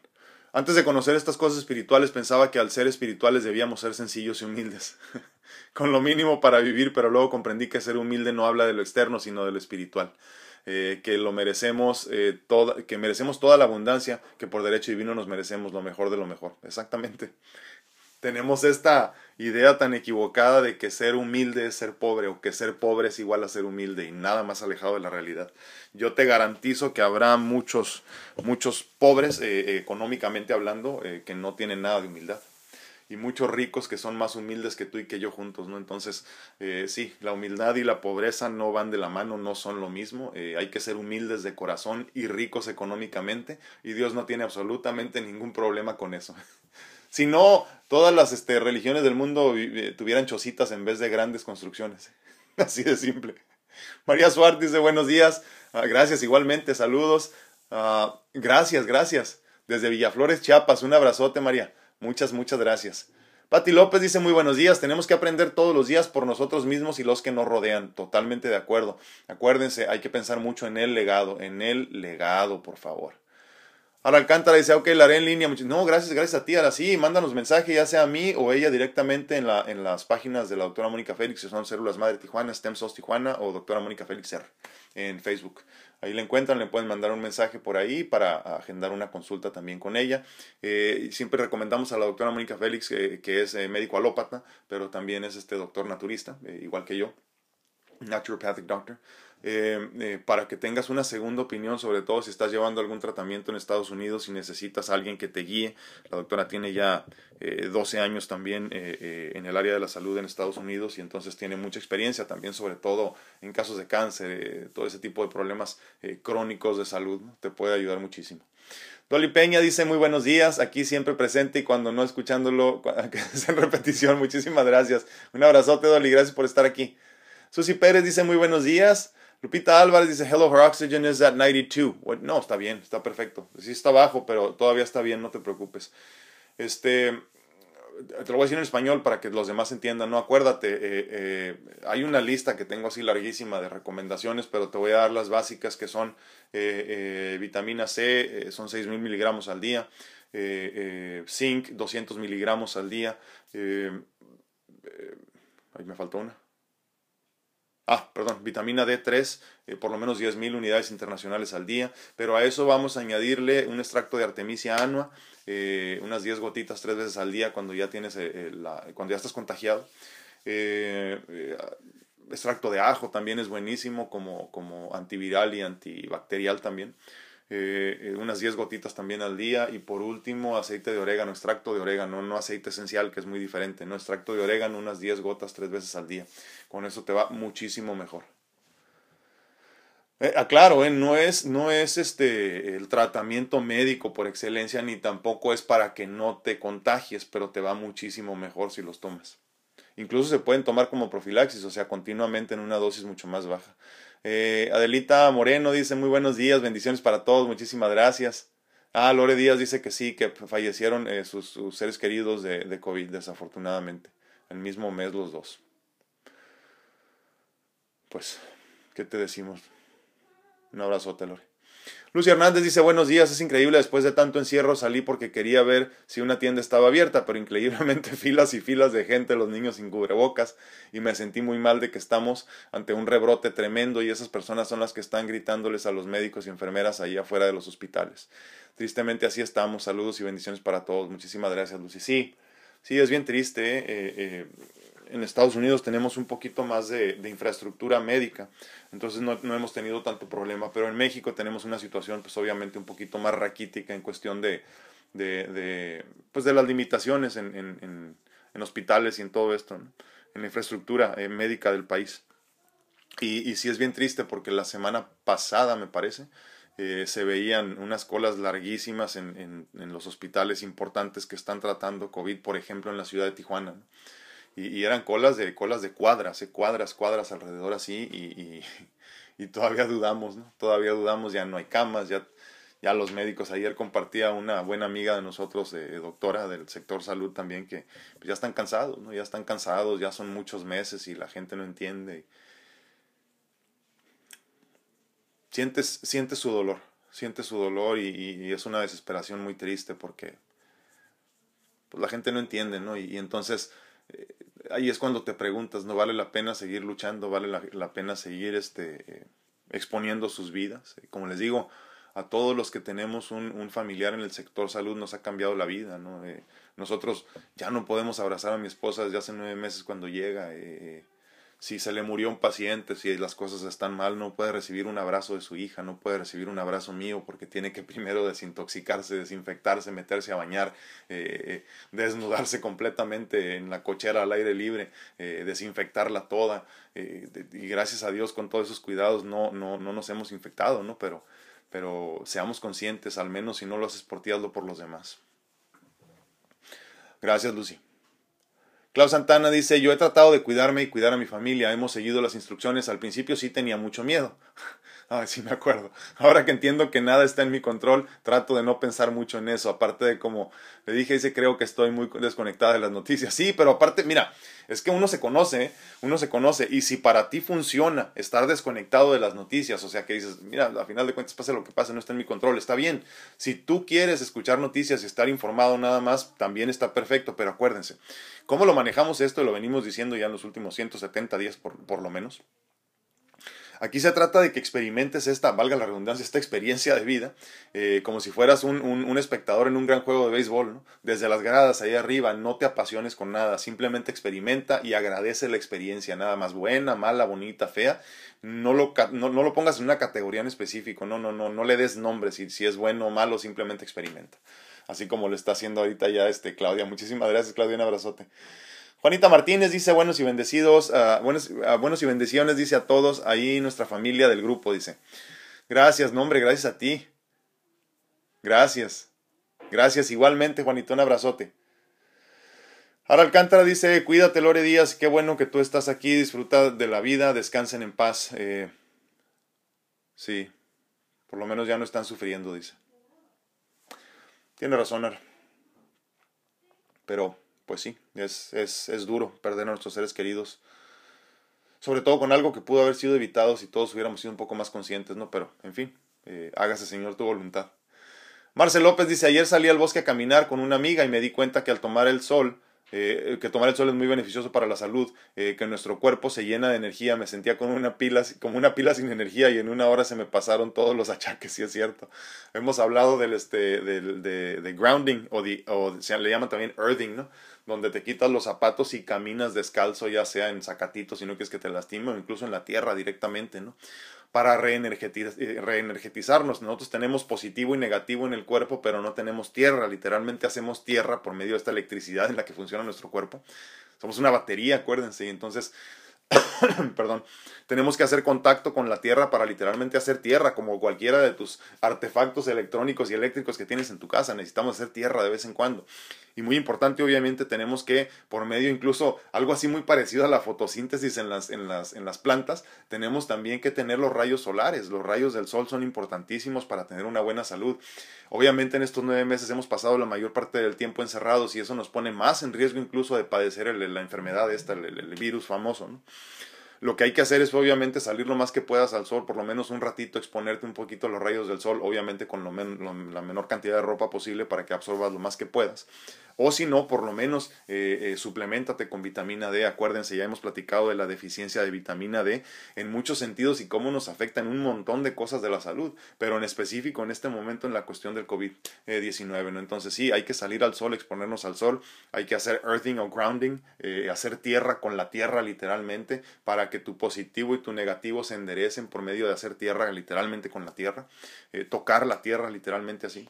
Antes de conocer estas cosas espirituales pensaba que al ser espirituales debíamos ser sencillos y humildes, con lo mínimo para vivir, pero luego comprendí que ser humilde no habla de lo externo, sino de lo espiritual. Eh, que lo merecemos, eh, toda, que merecemos toda la abundancia, que por derecho divino nos merecemos lo mejor de lo mejor. Exactamente. Tenemos esta idea tan equivocada de que ser humilde es ser pobre o que ser pobre es igual a ser humilde y nada más alejado de la realidad. Yo te garantizo que habrá muchos, muchos pobres, eh, económicamente hablando, que no tienen nada de humildad. Y muchos ricos que son más humildes que tú y que yo juntos, ¿no? Entonces, eh, sí, la humildad y la pobreza no van de la mano, no son lo mismo. Eh, hay que ser humildes de corazón y ricos económicamente y Dios no tiene absolutamente ningún problema con eso. si no, todas las este, religiones del mundo tuvieran chocitas en vez de grandes construcciones. Así de simple. María Suárez dice buenos días. Ah, gracias igualmente, saludos. Ah, gracias, gracias. Desde Villaflores, Chiapas, un abrazote, María. Muchas, muchas gracias. Pati López dice muy buenos días. Tenemos que aprender todos los días por nosotros mismos y los que nos rodean. Totalmente de acuerdo. Acuérdense, hay que pensar mucho en el legado, en el legado, por favor. Ahora Alcántara dice, ok, la haré en línea. No, gracias, gracias a ti. Ahora sí, mándanos mensaje, ya sea a mí o ella directamente en, la, en las páginas de la doctora Mónica Félix, que son Células Madre Tijuana, STEM SOS Tijuana o doctora Mónica Félix R en Facebook. Ahí le encuentran, le pueden mandar un mensaje por ahí para agendar una consulta también con ella. Eh, siempre recomendamos a la doctora Mónica Félix, eh, que es eh, médico alópata, pero también es este doctor naturista, igual que yo, naturopathic doctor. Eh, eh, para que tengas una segunda opinión, sobre todo si estás llevando algún tratamiento en Estados Unidos y necesitas a alguien que te guíe. La doctora tiene ya eh, 12 años también eh, en el área de la salud en Estados Unidos y entonces tiene mucha experiencia también, sobre todo en casos de cáncer, todo ese tipo de problemas crónicos de salud. Te puede ayudar muchísimo. Dolly Peña dice muy buenos días, aquí siempre presente y cuando no escuchándolo es en repetición. Muchísimas gracias. Un abrazote, Dolly, gracias por estar aquí. Susi Pérez dice muy buenos días. Lupita Álvarez dice, hello, her oxygen is at 92. no, está bien, está perfecto. Sí está bajo, pero todavía está bien, no te preocupes. Este, te lo voy a decir en español para que los demás entiendan. No, acuérdate, eh, eh, hay una lista que tengo así larguísima de recomendaciones, pero te voy a dar las básicas que son eh, vitamina C, son 6.000 miligramos al día, zinc, 200 miligramos al día. ahí me faltó una ah, perdón, vitamina D3, eh, por lo menos 10.000 unidades internacionales al día, pero a eso vamos a añadirle un extracto de artemisia anua, eh, unas 10 gotitas tres veces al día cuando ya tienes eh, cuando ya estás contagiado. extracto de ajo también es buenísimo como, como antiviral y antibacterial también. Eh, unas 10 gotitas también al día y por último aceite de orégano, extracto de orégano, no aceite esencial que es muy diferente, no extracto de orégano, unas 10 gotas tres veces al día. Con eso te va muchísimo mejor. Eh, aclaro, eh, no es, no es este el tratamiento médico por excelencia ni tampoco es para que no te contagies, pero te va muchísimo mejor si los tomas. Incluso se pueden tomar como profilaxis, o sea, continuamente en una dosis mucho más baja. Eh, Adelita Moreno dice muy buenos días, bendiciones para todos, muchísimas gracias. Ah, Lore Díaz dice que sí, que fallecieron eh, sus, seres queridos de, de COVID, desafortunadamente. El mismo mes los dos. Pues, ¿qué te decimos? Un abrazote, Lore. Lucy Hernández dice buenos días, es increíble, después de tanto encierro salí porque quería ver si una tienda estaba abierta, pero increíblemente filas y filas de gente, los niños sin cubrebocas, y me sentí muy mal de que estamos ante un rebrote tremendo y esas personas son las que están gritándoles a los médicos y enfermeras ahí afuera de los hospitales. Tristemente así estamos, saludos y bendiciones para todos, muchísimas gracias Lucy. Sí, sí, es bien triste, ¿eh? Eh, en Estados Unidos tenemos un poquito más de, infraestructura médica, entonces no, hemos tenido tanto problema, pero en México tenemos una situación pues obviamente un poquito más raquítica en cuestión de, de, pues de las limitaciones en, en, en, hospitales y en todo esto, en la infraestructura eh, médica del país. Y, y sí es bien triste porque la semana pasada, me parece, eh, se veían unas colas larguísimas en, en, los hospitales importantes que están tratando COVID, por ejemplo, en la ciudad de Tijuana y, eran colas de colas de cuadras, eh, cuadras, cuadras alrededor así y, y, todavía dudamos, ¿no? Todavía dudamos, ya no hay camas, ya, ya los médicos, ayer compartía una buena amiga de nosotros, eh, doctora del sector salud también, que pues, ya están cansados, ¿no? Ya están cansados, ya son muchos meses y la gente no entiende. Sientes, sientes su dolor, sientes su dolor y, y, es una desesperación muy triste porque pues, la gente no entiende, ¿no? Y, entonces eh, ahí es cuando te preguntas, ¿no vale la pena seguir luchando? ¿Vale la, pena seguir este, exponiendo sus vidas? Eh, como les digo, a todos los que tenemos un, un familiar en el sector salud nos ha cambiado la vida, ¿no? Eh, nosotros ya no podemos abrazar a mi esposa desde hace nueve meses cuando llega. Eh, si se le murió un paciente, si las cosas están mal, no puede recibir un abrazo de su hija, no puede recibir un abrazo mío porque tiene que primero desintoxicarse, desinfectarse, meterse a bañar, eh, desnudarse completamente en la cochera al aire libre, eh, desinfectarla toda. Eh, y gracias a Dios con todos esos cuidados no, no, no nos hemos infectado, ¿no? Pero, pero seamos conscientes, al menos si no lo haces por ti, por los demás. Gracias, Lucy. Clau Santana dice, yo he tratado de cuidarme y cuidar a mi familia, hemos seguido las instrucciones, al principio sí tenía mucho miedo. Ay, sí me acuerdo. Ahora que entiendo que nada está en mi control, trato de no pensar mucho en eso. Aparte de como le dije, dice, creo que estoy muy desconectada de las noticias. Sí, pero aparte, mira, es que uno se conoce, uno se conoce. Y si para ti funciona estar desconectado de las noticias, o sea que dices, mira, a final de cuentas pase lo que pase, no está en mi control, está bien. Si tú quieres escuchar noticias y estar informado nada más, también está perfecto. Pero acuérdense, ¿cómo lo manejamos esto? Lo venimos diciendo ya en los últimos 170 días por, por lo menos. Aquí se trata de que experimentes esta, valga la redundancia, esta experiencia de vida, eh, como si fueras un, un, espectador en un gran juego de béisbol, ¿no? Desde las gradas ahí arriba, no te apasiones con nada, simplemente experimenta y agradece la experiencia, nada más buena, mala, bonita, fea. No lo, no, no lo pongas en una categoría en específico, no, no, no, no le des nombre, si, si es bueno o malo, simplemente experimenta. Así como lo está haciendo ahorita ya este Claudia. Muchísimas gracias, Claudia, un abrazote. Juanita Martínez dice buenos y bendecidos, uh, buenos, uh, buenos y bendiciones, dice a todos, ahí nuestra familia del grupo, dice. Gracias, nombre, gracias a ti. Gracias. Gracias, igualmente, Juanito, un abrazote. Ahora Alcántara dice, cuídate, Lore Díaz, qué bueno que tú estás aquí, disfruta de la vida, descansen en paz. Eh, sí, por lo menos ya no están sufriendo, dice. Tiene razón, Ara. Pero pues sí, es, es, es duro perder a nuestros seres queridos. Sobre todo con algo que pudo haber sido evitado si todos hubiéramos sido un poco más conscientes, ¿no? Pero, en fin, eh, hágase Señor tu voluntad. Marcel López dice, ayer salí al bosque a caminar con una amiga y me di cuenta que al tomar el sol, eh, que tomar el sol es muy beneficioso para la salud, eh, que nuestro cuerpo se llena de energía, me sentía como una, pila, como una pila sin energía y en una hora se me pasaron todos los achaques, sí es cierto. Hemos hablado del, este, del, de, grounding o, de, o se le llama también earthing, ¿no? Donde te quitas los zapatos y caminas descalzo, ya sea en zacatitos, si no quieres que te lastime, o incluso en la tierra directamente, ¿no? Para eh, reenergetizarnos. Nosotros tenemos positivo y negativo en el cuerpo, pero no tenemos tierra. Literalmente hacemos tierra por medio de esta electricidad en la que funciona nuestro cuerpo. Somos una batería, acuérdense, y entonces perdón, tenemos que hacer contacto con la tierra para literalmente hacer tierra, como cualquiera de tus artefactos electrónicos y eléctricos que tienes en tu casa. Necesitamos hacer tierra de vez en cuando. Y muy importante, obviamente, tenemos que, por medio incluso algo así muy parecido a la fotosíntesis en las, en las, en las plantas, tenemos también que tener los rayos solares. Los rayos del sol son importantísimos para tener una buena salud. Obviamente en estos nueve meses hemos pasado la mayor parte del tiempo encerrados y eso nos pone más en riesgo incluso de padecer la enfermedad esta, el, el virus famoso. ¿no? Lo que hay que hacer es obviamente salir lo más que puedas al sol, por lo menos un ratito, exponerte un poquito a los rayos del sol, obviamente con la menor cantidad de ropa posible para que absorbas lo más que puedas. O si no, por lo menos eh, eh, suplementate con vitamina D. Acuérdense, ya hemos platicado de la deficiencia de vitamina D en muchos sentidos y cómo nos afecta en un montón de cosas de la salud, pero en específico en este momento en la cuestión del COVID-19. ¿no? Entonces sí, hay que salir al sol, exponernos al sol, hay que hacer earthing o grounding, eh, hacer tierra con la tierra literalmente para que tu positivo y tu negativo se enderecen por medio de hacer tierra literalmente con la tierra, tocar la tierra literalmente así.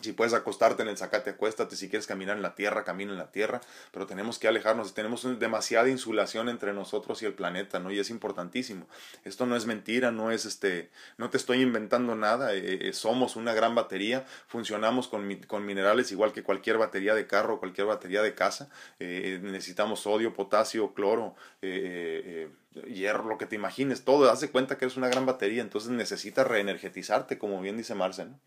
Si puedes acostarte en el zacate, acuéstate. Si quieres caminar en la tierra, camina en la tierra. Pero tenemos que alejarnos. Tenemos demasiada insulación entre nosotros y el planeta, ¿no? Y es importantísimo. Esto no es mentira, no es este, no te estoy inventando nada. Eh, eh, somos una gran batería. Funcionamos con, con, minerales igual que cualquier batería de carro, cualquier batería de casa. Eh, necesitamos sodio, potasio, cloro, hierro, lo que te imagines. Todo. Haz de cuenta que eres una gran batería. Entonces necesitas reenergetizarte, como bien dice Marcel. No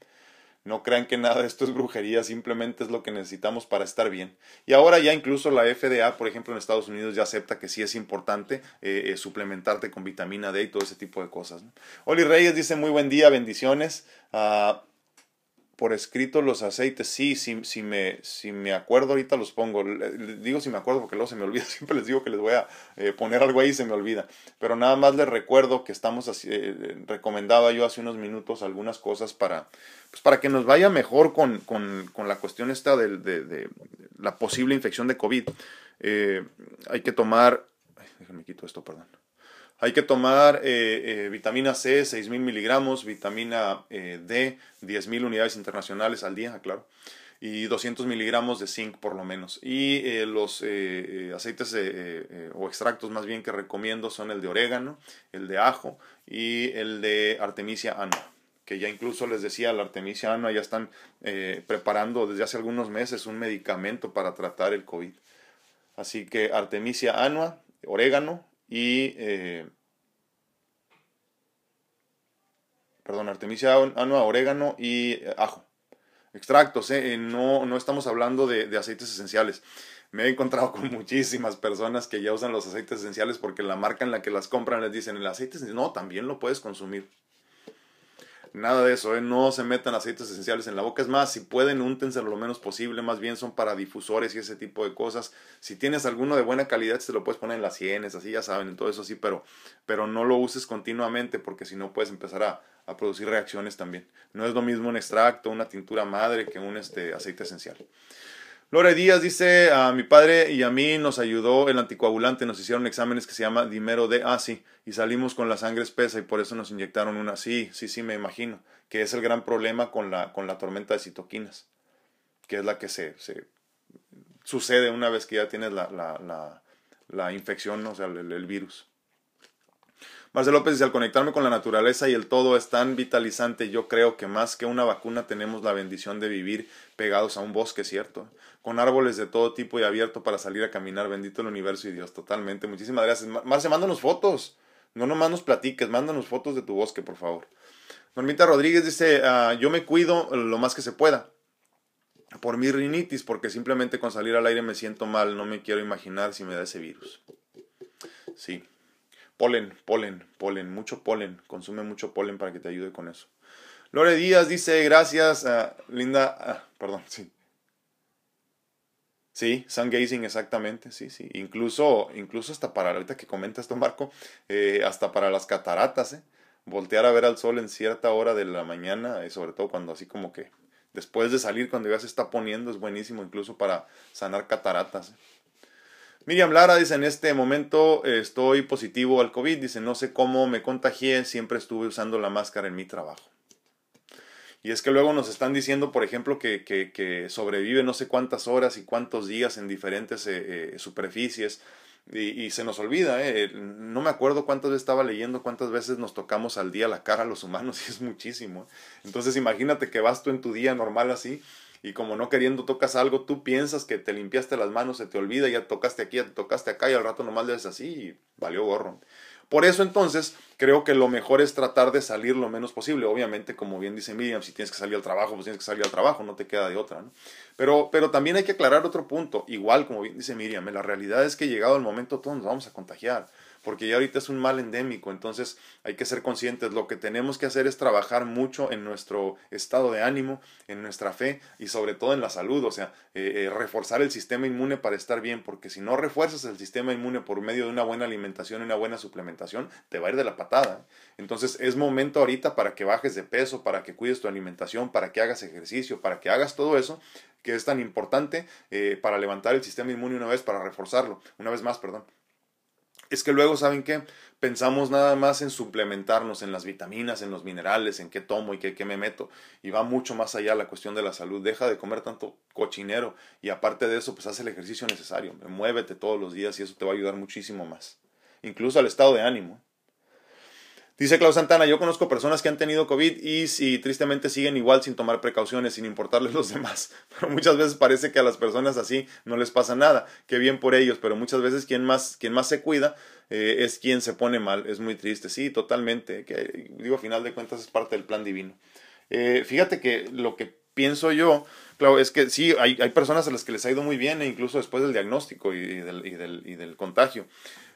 crean que nada de esto es brujería, simplemente es lo que necesitamos para estar bien. Y ahora ya incluso la FDA, por ejemplo, en Estados Unidos ya acepta que sí es importante eh, eh, suplementarte con vitamina D y todo ese tipo de cosas. Oli Reyes dice muy buen día, bendiciones. Ah, por escrito los aceites, sí, si, si, me, si me acuerdo ahorita los pongo. digo si me acuerdo porque luego se me olvida. Siempre les digo que les voy a eh, poner algo ahí y se me olvida. Pero nada más les recuerdo que estamos, así, recomendaba yo hace unos minutos algunas cosas para pues para que nos vaya mejor con, con, con la cuestión esta de, de, la posible infección de COVID, eh, hay que tomar, déjenme quito esto, perdón. Hay que tomar eh, eh, vitamina C, 6.000 miligramos, vitamina eh, D, 10.000 unidades internacionales al día, claro, y 200 miligramos de zinc por lo menos. Y los aceites o extractos más bien que recomiendo son el de orégano, el de ajo y el de artemisia annua que ya incluso les decía, la artemisia annua ya están preparando desde hace algunos meses un medicamento para tratar el COVID. Así que artemisia annua, orégano, y eh, perdón, artemisia anua, orégano y eh, ajo. Extractos, eh, no, no estamos hablando de, de, aceites esenciales. Me he encontrado con muchísimas personas que ya usan los aceites esenciales porque la marca en la que las compran les dicen el aceite esencial, no, también lo puedes consumir. Nada de eso, ¿eh? no se metan aceites esenciales en la boca. Es más, si pueden, úntenselo lo menos posible. Más bien son para difusores y ese tipo de cosas. Si tienes alguno de buena calidad, se lo puedes poner en las sienes, así ya saben, en todo eso sí, pero, pero no lo uses continuamente porque si no puedes empezar a, a, producir reacciones también. No es lo mismo un extracto, una tintura madre que un este, aceite esencial. Lore Díaz dice, a mi padre y a mí nos ayudó el anticoagulante, nos hicieron exámenes que se llama dimero D, ah sí, y salimos con la sangre espesa y por eso nos inyectaron una, sí, sí, sí, me imagino, que es el gran problema con la, con la tormenta de citoquinas, que es la que se, se sucede una vez que ya tienes la, la, la, la infección, o sea, el virus. Marcelo López dice, al conectarme con la naturaleza y el todo es tan vitalizante, yo creo que más que una vacuna tenemos la bendición de vivir pegados a un bosque, ¿cierto? Con árboles de todo tipo y abierto para salir a caminar, bendito el universo y Dios, totalmente. Muchísimas gracias. Marce, mándanos fotos, no nos platiques, mándanos fotos de tu bosque, por favor. Normita Rodríguez dice, ah, yo me cuido lo más que se pueda por mi rinitis, porque simplemente con salir al aire me siento mal, no me quiero imaginar si me da ese virus. Sí, Polen, polen, polen, mucho polen. Consume mucho polen para que te ayude con eso. Lore Díaz dice, gracias, Linda, ah, perdón, sí. Sí, sun gazing, exactamente, sí, sí. Incluso, incluso hasta para, ahorita que comenta esto Marco, eh, hasta para las cataratas, ¿eh? Voltear a ver al sol en cierta hora de la mañana, y sobre todo cuando así como que después de salir, cuando ya se está poniendo, es buenísimo incluso para sanar cataratas. ¿eh? Miriam Lara dice, en este momento estoy positivo al COVID, dice, no sé cómo me contagié, siempre estuve usando la máscara en mi trabajo. Y es que luego nos están diciendo, por ejemplo, que, que, sobrevive no sé cuántas horas y cuántos días en diferentes eh, eh, superficies. Y, se nos olvida, eh, no me acuerdo cuántas veces estaba leyendo, cuántas veces nos tocamos al día la cara a los humanos, y es muchísimo. Entonces imagínate que vas tú en tu día normal así y como no queriendo tocas algo, tú piensas que te limpiaste las manos, se te olvida, ya tocaste aquí, ya te tocaste acá y al rato nomás le haces así y valió gorro. Por eso entonces creo que lo mejor es tratar de salir lo menos posible. Obviamente, como bien dice Miriam, si tienes que salir al trabajo, pues tienes que salir al trabajo, no te queda de otra. Pero, pero también hay que aclarar otro punto. Igual, como bien dice Miriam, la realidad es que llegado el momento todos nos vamos a contagiar porque ya ahorita es un mal endémico, entonces hay que ser conscientes. Lo que tenemos que hacer es trabajar mucho en nuestro estado de ánimo, en nuestra fe y sobre todo en la salud, o sea, eh, eh, reforzar el sistema inmune para estar bien, porque si no refuerzas el sistema inmune por medio de una buena alimentación y una buena suplementación, te va a ir de la patada. Entonces es momento ahorita para que bajes de peso, para que cuides tu alimentación, para que hagas ejercicio, para que hagas todo eso que es tan importante eh, para levantar el sistema inmune una vez, para reforzarlo, una vez más, perdón es que luego, ¿saben qué? Pensamos nada más en suplementarnos en las vitaminas, en los minerales, en qué tomo y qué, qué me meto. Y va mucho más allá la cuestión de la salud. Deja de comer tanto cochinero y aparte de eso, pues haz el ejercicio necesario. Muévete todos los días y eso te va a ayudar muchísimo más. Incluso al estado de ánimo. Dice Klaus Santana, yo conozco personas que han tenido COVID y si tristemente siguen igual sin tomar precauciones, sin importarles los demás. Pero muchas veces parece que a las personas así no les pasa nada. Qué bien por ellos, pero muchas veces quien más, quien más se cuida eh, es quien se pone mal. Es muy triste. Sí, totalmente. Que, digo, a final de cuentas es parte del plan divino. Eh, fíjate que lo que pienso yo, claro, es que sí, hay, hay, personas a las que les ha ido muy bien, e incluso después del diagnóstico y del, y del, y del contagio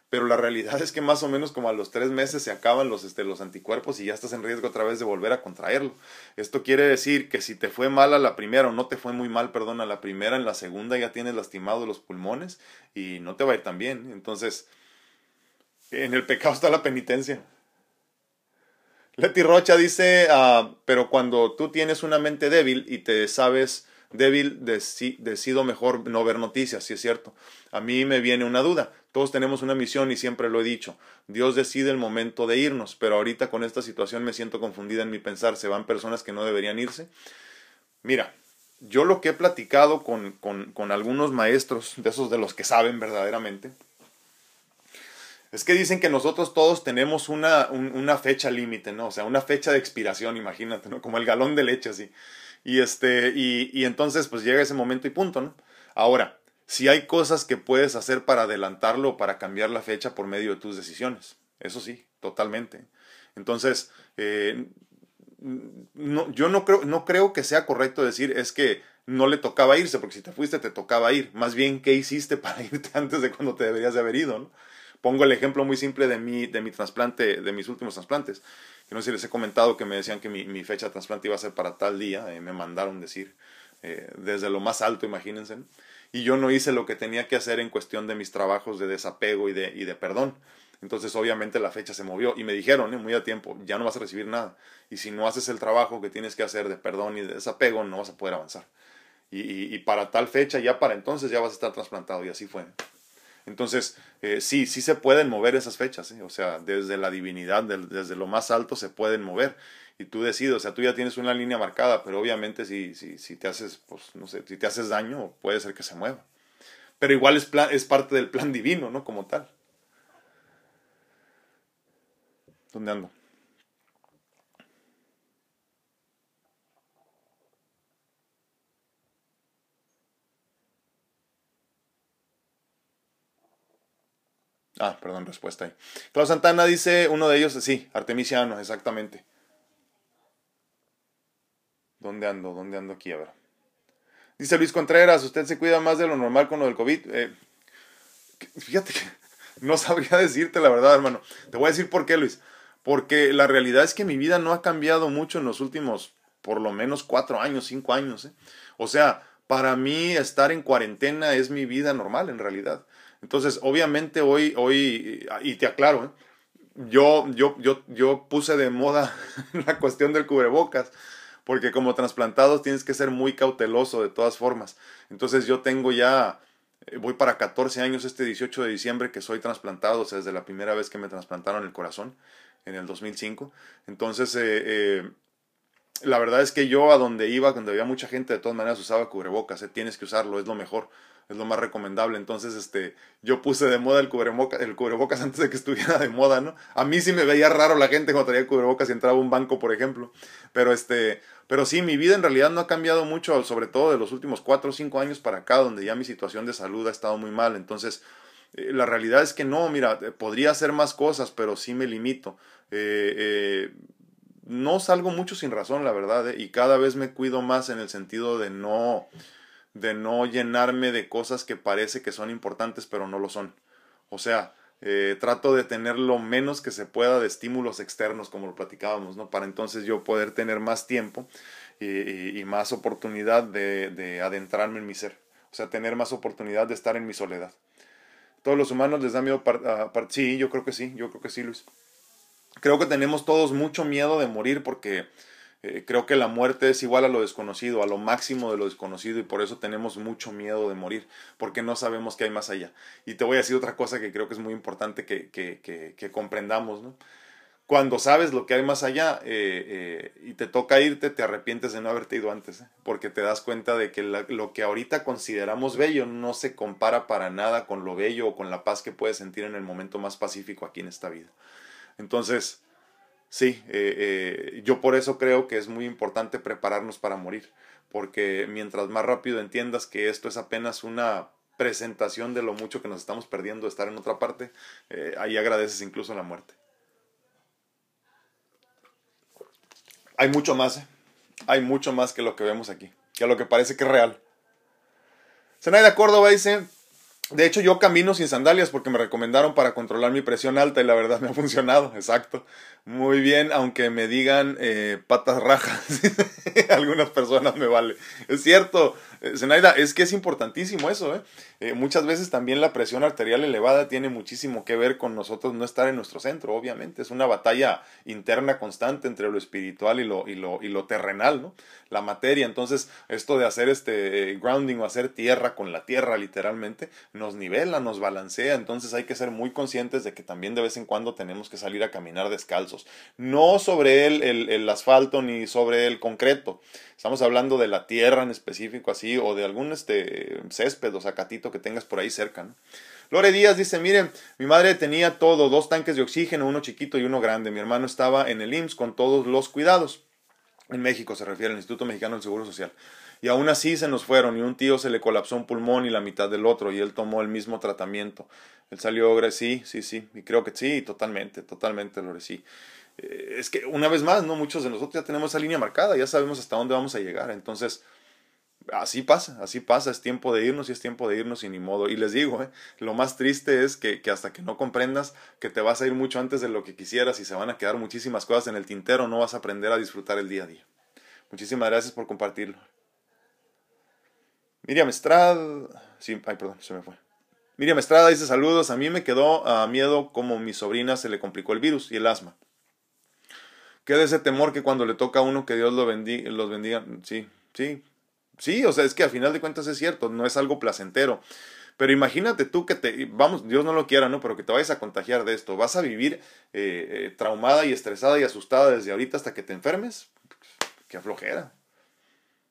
pero la realidad es que más o menos como a los tres meses se acaban los, este, los anticuerpos y ya estás en riesgo otra vez de volver a contraerlo. Esto quiere decir que si te fue mal a la primera o no te fue muy mal, perdón, a la primera, en la segunda ya tienes lastimado los pulmones y no te va a ir tan bien. Entonces, en el pecado está la penitencia. Leti Rocha dice, ah, pero cuando tú tienes una mente débil y te sabes débil, decido mejor no ver noticias, si es cierto. A mí me viene una duda. Todos tenemos una misión y siempre lo he dicho. Dios decide el momento de irnos, pero ahorita con esta situación me siento confundida en mi pensar. ¿Se van personas que no deberían irse? Mira, yo lo que he platicado con, con, algunos maestros, de esos de los que saben verdaderamente, es que dicen que nosotros todos tenemos una, una fecha límite, ¿no? O sea, una fecha de expiración, imagínate, ¿no? Como el galón de leche, así. Y, este, y, y entonces, pues llega ese momento y punto, ¿no? Ahora, si hay cosas que puedes hacer para adelantarlo o para cambiar la fecha por medio de tus decisiones. Eso sí, totalmente. Entonces, eh, no, yo no creo, no creo que sea correcto decir es que no le tocaba irse, porque si te fuiste te tocaba ir. Más bien, ¿qué hiciste para irte antes de cuando te deberías de haber ido? ¿no? Pongo el ejemplo muy simple de mi, de mi trasplante, de mis últimos trasplantes. Que no sé si les he comentado que me decían que mi, fecha de trasplante iba a ser para tal día. Eh, me mandaron decir eh, desde lo más alto, imagínense. Y yo no hice lo que tenía que hacer en cuestión de mis trabajos de desapego y de, y de perdón. Entonces, obviamente, la fecha se movió y me dijeron, eh, muy a tiempo, ya no vas a recibir nada. Y si no haces el trabajo que tienes que hacer de perdón y de desapego, no vas a poder avanzar. Y, para tal fecha, ya para entonces, ya vas a estar trasplantado. Y así fue. Entonces, eh, sí, sí se pueden mover esas fechas, ¿eh? o sea, desde la divinidad, desde lo más alto se pueden mover. Y tú decides, o sea, tú ya tienes una línea marcada, pero obviamente si, si, si te haces, pues, no sé, si te haces daño, puede ser que se mueva. Pero igual es, es parte del plan divino, ¿no? Como tal. ¿Dónde ando? Ah, perdón, respuesta ahí. Claudio Santana dice, uno de ellos, sí, Artemisiano, exactamente. ¿Dónde ando? ¿Dónde ando aquí? A ver. Dice Luis Contreras, usted se cuida más de lo normal con lo del COVID. Eh, fíjate que no sabría decirte la verdad, hermano. Te voy a decir por qué, Luis. Porque la realidad es que mi vida no ha cambiado mucho en los últimos, por lo menos, cuatro años, cinco años. ¿eh? O sea, para mí estar en cuarentena es mi vida normal, en realidad. Entonces, obviamente hoy, hoy y te aclaro, ¿eh? yo, yo, yo, yo puse de moda la cuestión del cubrebocas, porque como trasplantados tienes que ser muy cauteloso de todas formas. Entonces yo tengo ya, eh, voy para 14 años este 18 de diciembre que soy trasplantado, o sea, desde la primera vez que me trasplantaron el corazón, en el 2005. Entonces, eh, eh, la verdad es que yo a donde iba, donde había mucha gente, de todas maneras usaba cubrebocas, tienes que usarlo, es lo mejor es lo más recomendable. Entonces, este, yo puse de moda el cubrebocas, el cubrebocas antes de que estuviera de moda, ¿no? A mí sí me veía raro la gente cuando traía cubrebocas y entraba a un banco, por ejemplo. Pero este, pero sí, mi vida en realidad no ha cambiado mucho, sobre todo de los últimos cuatro o cinco años para acá, donde ya mi situación de salud ha estado muy mal. Entonces, eh, la realidad es que no, mira, eh, podría hacer más cosas, pero sí me limito. Eh, no salgo mucho sin razón, la verdad, y cada vez me cuido más en el sentido de no de no llenarme de cosas que parece que son importantes pero no lo son. O sea, eh, trato de tener lo menos que se pueda de estímulos externos como lo platicábamos, ¿no? Para entonces yo poder tener más tiempo y, más oportunidad de, de, adentrarme en mi ser. O sea, tener más oportunidad de estar en mi soledad. Todos los humanos les da miedo. sí, yo creo que sí, yo creo que sí, Luis. Creo que tenemos todos mucho miedo de morir porque eh, creo que la muerte es igual a lo desconocido, a lo máximo de lo desconocido y por eso tenemos mucho miedo de morir, porque no sabemos qué hay más allá. Y te voy a decir otra cosa que creo que es muy importante que, comprendamos. Cuando sabes lo que hay más allá eh, eh, y te toca irte, te arrepientes de no haberte ido antes, porque te das cuenta de que lo que ahorita consideramos bello no se compara para nada con lo bello o con la paz que puedes sentir en el momento más pacífico aquí en esta vida. Entonces, Sí, eh, eh, yo por eso creo que es muy importante prepararnos para morir, porque mientras más rápido entiendas que esto es apenas una presentación de lo mucho que nos estamos perdiendo de estar en otra parte, eh, ahí agradeces incluso la muerte. Hay mucho más, hay mucho más que lo que vemos aquí, que lo que parece que es real. Zenaida Córdoba dice, De hecho, yo camino sin sandalias porque me recomendaron para controlar mi presión alta y la verdad me ha funcionado, exacto. Muy bien, aunque me digan eh, patas rajas, algunas personas me vale. Es cierto, Zenaida, es que es importantísimo eso, ¿eh? ¿eh? Muchas veces también la presión arterial elevada tiene muchísimo que ver con nosotros no estar en nuestro centro, obviamente. Es una batalla interna constante entre lo espiritual y lo, y lo, y lo terrenal, ¿no? La materia. Entonces, esto de hacer este grounding o hacer tierra con la tierra, literalmente, nos nivela, nos balancea. Entonces hay que ser muy conscientes de que también de vez en cuando tenemos que salir a caminar descalzos no sobre el, el, asfalto ni sobre el concreto. Estamos hablando de la tierra en específico así o de algún este, césped o zacatito que tengas por ahí cerca. ¿no? Lore Díaz dice, miren, mi madre tenía todo, dos tanques de oxígeno, uno chiquito y uno grande. Mi hermano estaba en el IMSS con todos los cuidados. En México se refiere al Instituto Mexicano del Seguro Social. Y aún así se nos fueron y un tío se le colapsó un pulmón y la mitad del otro y él tomó el mismo tratamiento. Él salió, sí, sí, sí, y creo que sí, totalmente, totalmente, Lore, sí. Eh, es que una vez más, ¿no? Muchos de nosotros ya tenemos esa línea marcada, ya sabemos hasta dónde vamos a llegar. Entonces, así pasa, así pasa, es tiempo de irnos y es tiempo de irnos y ni modo. Y les digo, ¿eh? lo más triste es que, que, hasta que no comprendas que te vas a ir mucho antes de lo que quisieras y se van a quedar muchísimas cosas en el tintero, no vas a aprender a disfrutar el día a día. Muchísimas gracias por compartirlo. Miriam Estrada. Sí, ay, perdón, se me fue. Miriam Estrada dice saludos. A mí me quedó a miedo como mi sobrina se le complicó el virus y el asma. Queda ese temor que cuando le toca a uno que Dios lo bendiga, los bendiga. Sí, sí, sí, o sea, es que a final de cuentas es cierto, no es algo placentero. Pero imagínate tú que te, vamos, Dios no lo quiera, ¿no? Pero que te vayas a contagiar de esto. Vas a vivir eh, eh, traumada y estresada y asustada desde ahorita hasta que te enfermes. Qué aflojera.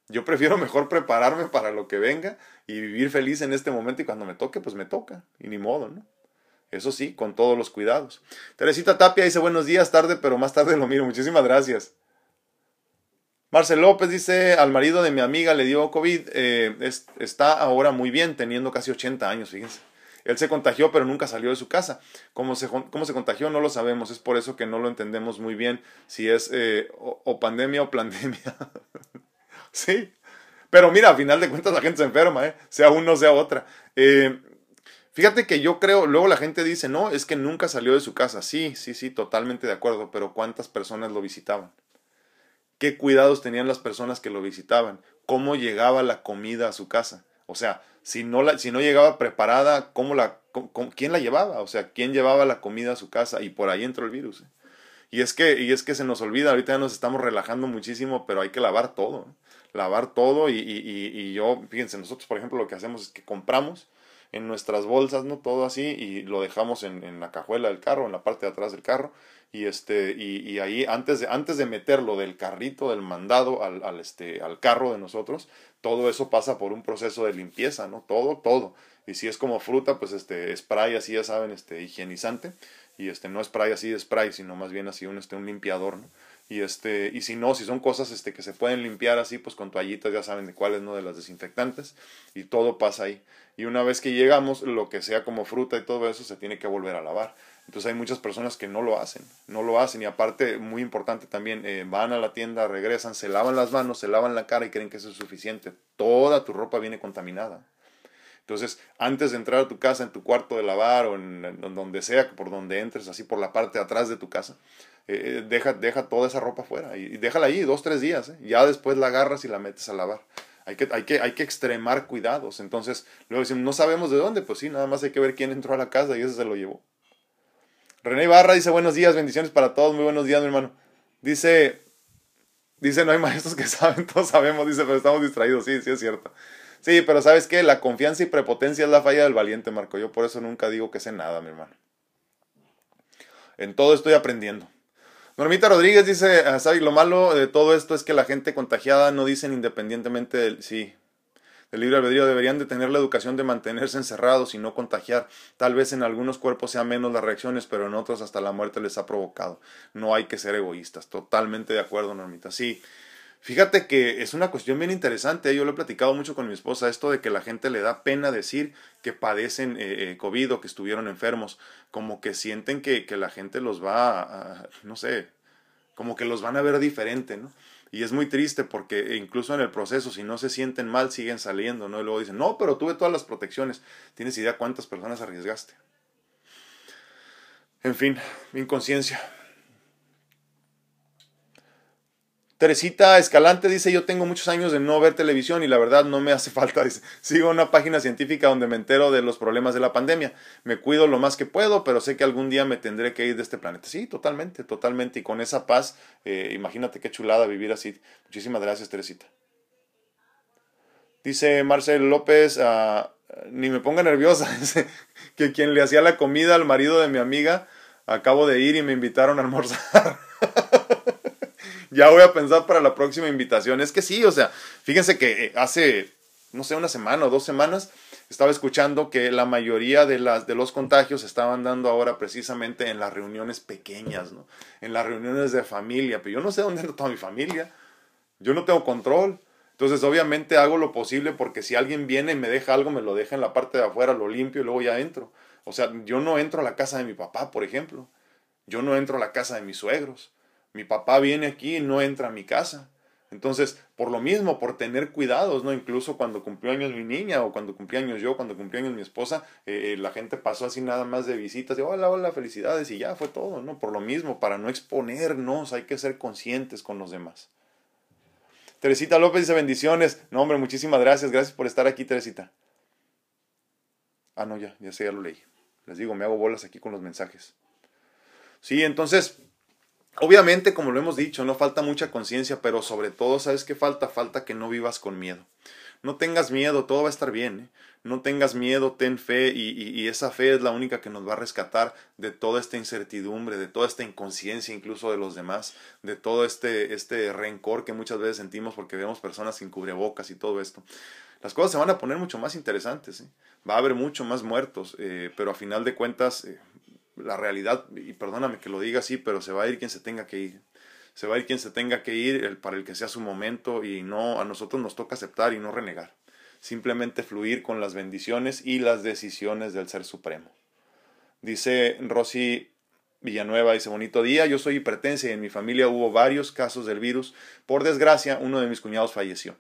Yo prefiero mejor prepararme para lo que venga y vivir feliz en este momento y cuando me toque, pues me toca. Y ni modo, ¿no? Eso sí, con todos los cuidados. Teresita Tapia dice buenos días, tarde, pero más tarde lo miro. Muchísimas gracias. Marcel López dice, al marido de mi amiga le dio COVID, eh, está ahora muy bien, teniendo casi 80 años, fíjense. Él se contagió, pero nunca salió de su casa. ¿Cómo se, se contagió? No lo sabemos. Es por eso que no lo entendemos muy bien si es eh, o, pandemia o pandemia. Sí. Pero mira, a final de cuentas la gente se enferma, ¿eh? sea uno, sea otra. Eh, fíjate que yo creo, luego la gente dice, no, es que nunca salió de su casa. Sí, sí, sí, totalmente de acuerdo, pero ¿cuántas personas lo visitaban? ¿Qué cuidados tenían las personas que lo visitaban? ¿Cómo llegaba la comida a su casa? O sea, si no, la, si no llegaba preparada, ¿cómo la, ¿quién la llevaba? O sea, ¿quién llevaba la comida a su casa? Y por ahí entró el virus. ¿eh? Y es que, y es que se nos olvida, ahorita ya nos estamos relajando muchísimo, pero hay que lavar todo lavar todo y, y, yo, fíjense, nosotros por ejemplo lo que hacemos es que compramos en nuestras bolsas, ¿no? Todo así y lo dejamos en, en la cajuela del carro, en la parte de atrás del carro y este y, y, ahí antes de antes de meterlo del carrito del mandado al, este al carro de nosotros todo eso pasa por un proceso de limpieza no todo todo y si es como fruta pues este spray así ya saben este higienizante y este no spray así de spray sino más bien así un este un limpiador ¿no? Y este y si no si son cosas este que se pueden limpiar así pues con toallitas ya saben de cuáles no de las desinfectantes y todo pasa ahí. Y una vez que llegamos lo que sea como fruta y todo eso se tiene que volver a lavar. Entonces hay muchas personas que no lo hacen no lo hacen. Y aparte muy importante también eh, van a la tienda regresan se lavan las manos se lavan la cara y creen que eso es suficiente. Toda tu ropa viene contaminada. Entonces, antes de entrar a tu casa, en tu cuarto de lavar o en, donde sea, por donde entres, así por la parte atrás de tu casa, eh, deja, deja toda esa ropa fuera y, déjala ahí dos, tres días. ¿eh? Ya después la agarras y la metes a lavar. Hay que, hay, que, hay que extremar cuidados. Entonces, luego decimos, no sabemos de dónde. Pues sí, nada más hay que ver quién entró a la casa y ese se lo llevó. René Ibarra dice, buenos días, bendiciones para todos. Muy buenos días, mi hermano. Dice, dice, no hay maestros que saben, todos sabemos, dice, pero estamos distraídos. Sí, sí es cierto. Sí, pero ¿sabes qué? La confianza y prepotencia es la falla del valiente, Marco. Yo por eso nunca digo que sé nada, mi hermano. En todo estoy aprendiendo. Normita Rodríguez dice, ah, ¿sabes? Lo malo de todo esto es que la gente contagiada no dicen independientemente del... Sí, del libre albedrío deberían de tener la educación de mantenerse encerrados y no contagiar. Tal vez en algunos cuerpos sean menos las reacciones, pero en otros hasta la muerte les ha provocado. No hay que ser egoístas. Totalmente de acuerdo, Normita. Sí, Fíjate que es una cuestión bien interesante, yo lo he platicado mucho con mi esposa, esto de que la gente le da pena decir que padecen eh, eh, COVID o que estuvieron enfermos, como que sienten que, que la gente los va a, no sé, como que los van a ver diferente, ¿no? Y es muy triste porque incluso en el proceso, si no se sienten mal, siguen saliendo, ¿no? Y luego dicen, no, pero tuve todas las protecciones. ¿Tienes idea cuántas personas arriesgaste? En fin, inconsciencia. Teresita Escalante dice, yo tengo muchos años de no ver televisión y la verdad no me hace falta. sigo una página científica donde me entero de los problemas de la pandemia. Me cuido lo más que puedo, pero sé que algún día me tendré que ir de este planeta. Sí, totalmente, totalmente. Y con esa paz, eh, imagínate qué chulada vivir así. Muchísimas gracias, Teresita. Dice Marcel López, ah, ni me ponga nerviosa, que quien le hacía la comida al marido de mi amiga, acabo de ir y me invitaron a almorzar. ya voy a pensar para la próxima invitación. Es que sí, o sea, fíjense que eh, hace, no sé, una semana o dos semanas estaba escuchando que la mayoría de, las, de los contagios se estaban dando ahora precisamente en las reuniones pequeñas, ¿no? En las reuniones de familia. Pero yo no sé dónde está toda mi familia. Yo no tengo control. Entonces, obviamente hago lo posible porque si alguien viene y me deja algo, me lo deja en la parte de afuera, lo limpio y luego ya entro. O sea, yo no entro a la casa de mi papá, por ejemplo. Yo no entro a la casa de mis suegros. Mi papá viene aquí y no entra a mi casa. Entonces, por lo mismo, por tener cuidados, ¿no? Incluso cuando cumplió años mi niña o cuando cumplió años yo, cuando cumplió años mi esposa, eh, eh, la gente pasó así nada más de visitas, de hola, hola, felicidades y ya fue todo, ¿no? Por lo mismo, para no exponernos, hay que ser conscientes con los demás. Teresita López dice bendiciones. No, hombre, muchísimas gracias. Gracias por estar aquí, Teresita. Ah, no, ya, ya sé, ya lo leí. Les digo, me hago bolas aquí con los mensajes. Sí, entonces, Obviamente, como lo hemos dicho, no falta mucha conciencia, pero sobre todo, ¿sabes qué falta? Falta que no vivas con miedo. No tengas miedo, todo va a estar bien. ¿eh? No tengas miedo, ten fe y, y, esa fe es la única que nos va a rescatar de toda esta incertidumbre, de toda esta inconsciencia incluso de los demás, de todo este, este rencor que muchas veces sentimos porque vemos personas sin cubrebocas y todo esto. Las cosas se van a poner mucho más interesantes. ¿eh? Va a haber mucho más muertos, eh, pero a final de cuentas eh, la realidad, y perdóname que lo diga así, pero se va a ir quien se tenga que ir. Se va a ir quien se tenga que ir el, para el que sea su momento y no a nosotros nos toca aceptar y no renegar. Simplemente fluir con las bendiciones y las decisiones del Ser Supremo. Dice Rosy Villanueva, dice bonito día, yo soy hipertensa y en mi familia hubo varios casos del virus. Por desgracia, uno de mis cuñados falleció.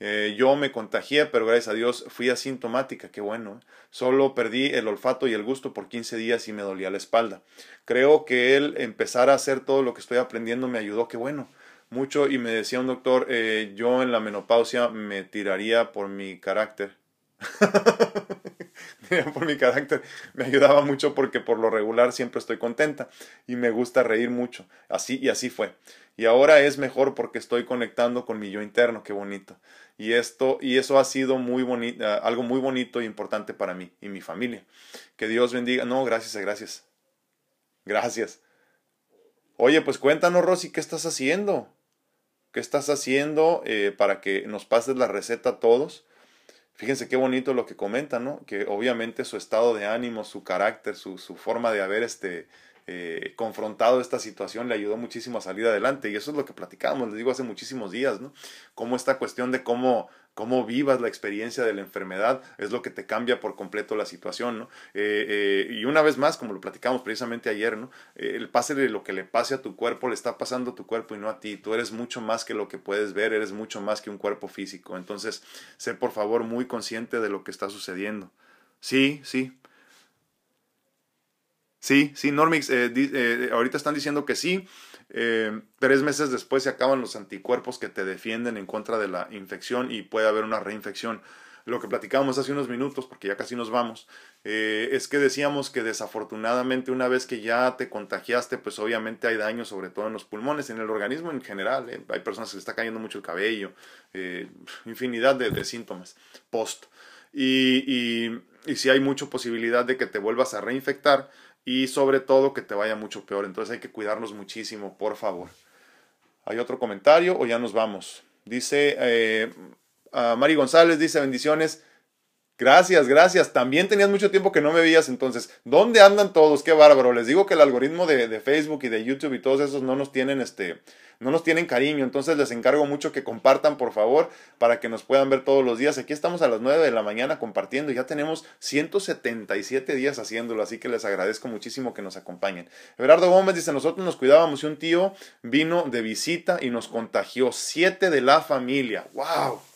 Eh, yo me contagié, pero gracias a Dios fui asintomática, qué bueno. ¿eh? Solo perdí el olfato y el gusto por 15 días y me dolía la espalda. Creo que el empezar a hacer todo lo que estoy aprendiendo me ayudó, qué bueno. Mucho y me decía un doctor, eh, yo en la menopausia me tiraría por mi carácter. por mi carácter me ayudaba mucho porque por lo regular siempre estoy contenta y me gusta reír mucho. Así y así fue. Y ahora es mejor porque estoy conectando con mi yo interno, qué bonito. Y esto y eso ha sido muy bonito, ah, algo muy bonito e importante para mí y mi familia. Que Dios bendiga. No, gracias, gracias. Gracias. Oye, pues cuéntanos, Rosy, ¿qué estás haciendo? ¿Qué estás haciendo eh, para que nos pases la receta a todos? Fíjense qué bonito lo que comentan, ¿no? Que obviamente su estado de ánimo, su carácter, su, su forma de haber este, eh, confrontado esta situación le ayudó muchísimo a salir adelante. Y eso es lo que platicábamos, les digo, hace muchísimos días, ¿no? Cómo esta cuestión de cómo, cómo vivas la experiencia de la enfermedad es lo que te cambia por completo la situación, ¿no? Eh, eh, y una vez más, como lo platicamos precisamente ayer, ¿no? el pase de lo que le pase a tu cuerpo le está pasando a tu cuerpo y no a ti. Tú eres mucho más que lo que puedes ver, eres mucho más que un cuerpo físico. Entonces, sé por favor muy consciente de lo que está sucediendo. Sí, sí, Sí, sí, Normix, eh, eh, ahorita están diciendo que sí. Eh, tres meses después se acaban los anticuerpos que te defienden en contra de la infección y puede haber una reinfección. Lo que platicábamos hace unos minutos, porque ya casi nos vamos, es que decíamos que desafortunadamente una vez que ya te contagiaste, pues obviamente hay daño, sobre todo en los pulmones, en el organismo en general. Hay personas que se está cayendo mucho el cabello, infinidad de, síntomas post. Y, y si hay mucha posibilidad de que te vuelvas a reinfectar, y sobre todo que te vaya mucho peor. Entonces hay que cuidarnos muchísimo, por favor. ¿Hay otro comentario o ya nos vamos? Dice eh, Mari González, dice bendiciones. Gracias, gracias. También tenías mucho tiempo que no me veías entonces. ¿Dónde andan todos? Qué bárbaro. Les digo que el algoritmo de, de, Facebook y de YouTube y todos esos no nos tienen este, no nos tienen cariño. Entonces les encargo mucho que compartan, por favor, para que nos puedan ver todos los días. Aquí estamos a las 9 de la mañana compartiendo ya tenemos 177 días haciéndolo, así que les agradezco muchísimo que nos acompañen. Everardo Gómez dice, nosotros nos cuidábamos y un tío vino de visita y nos contagió. Siete de la familia. ¡Wow!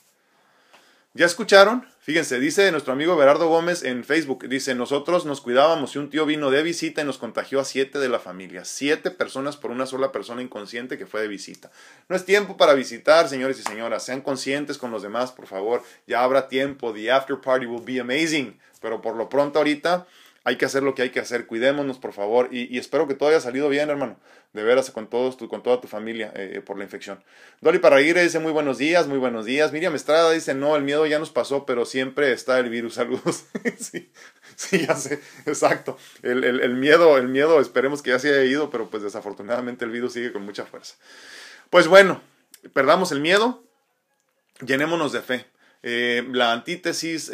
¿Ya escucharon? Fíjense, dice nuestro amigo Berardo Gómez en Facebook, dice, nosotros nos cuidábamos y un tío vino de visita y nos contagió a siete de la familia. Siete personas por una sola persona inconsciente que fue de visita. No es tiempo para visitar, señores y señoras. Sean conscientes con los demás, por favor. Ya habrá tiempo. The after party will be amazing. Pero por lo pronto ahorita hay que hacer lo que hay que hacer. Cuidémonos, por favor. Y, espero que todo haya salido bien, hermano de veras con todos tu, con toda tu familia eh, eh, por la infección. Dolly Parraguirre dice muy buenos días, muy buenos días. Miriam Estrada dice no, el miedo ya nos pasó, pero siempre está el virus. Saludos. sí, sí, ya sé, exacto. El, miedo, el miedo, esperemos que ya se haya ido, pero pues desafortunadamente el virus sigue con mucha fuerza. Pues bueno, perdamos el miedo, llenémonos de fe. Eh, la antítesis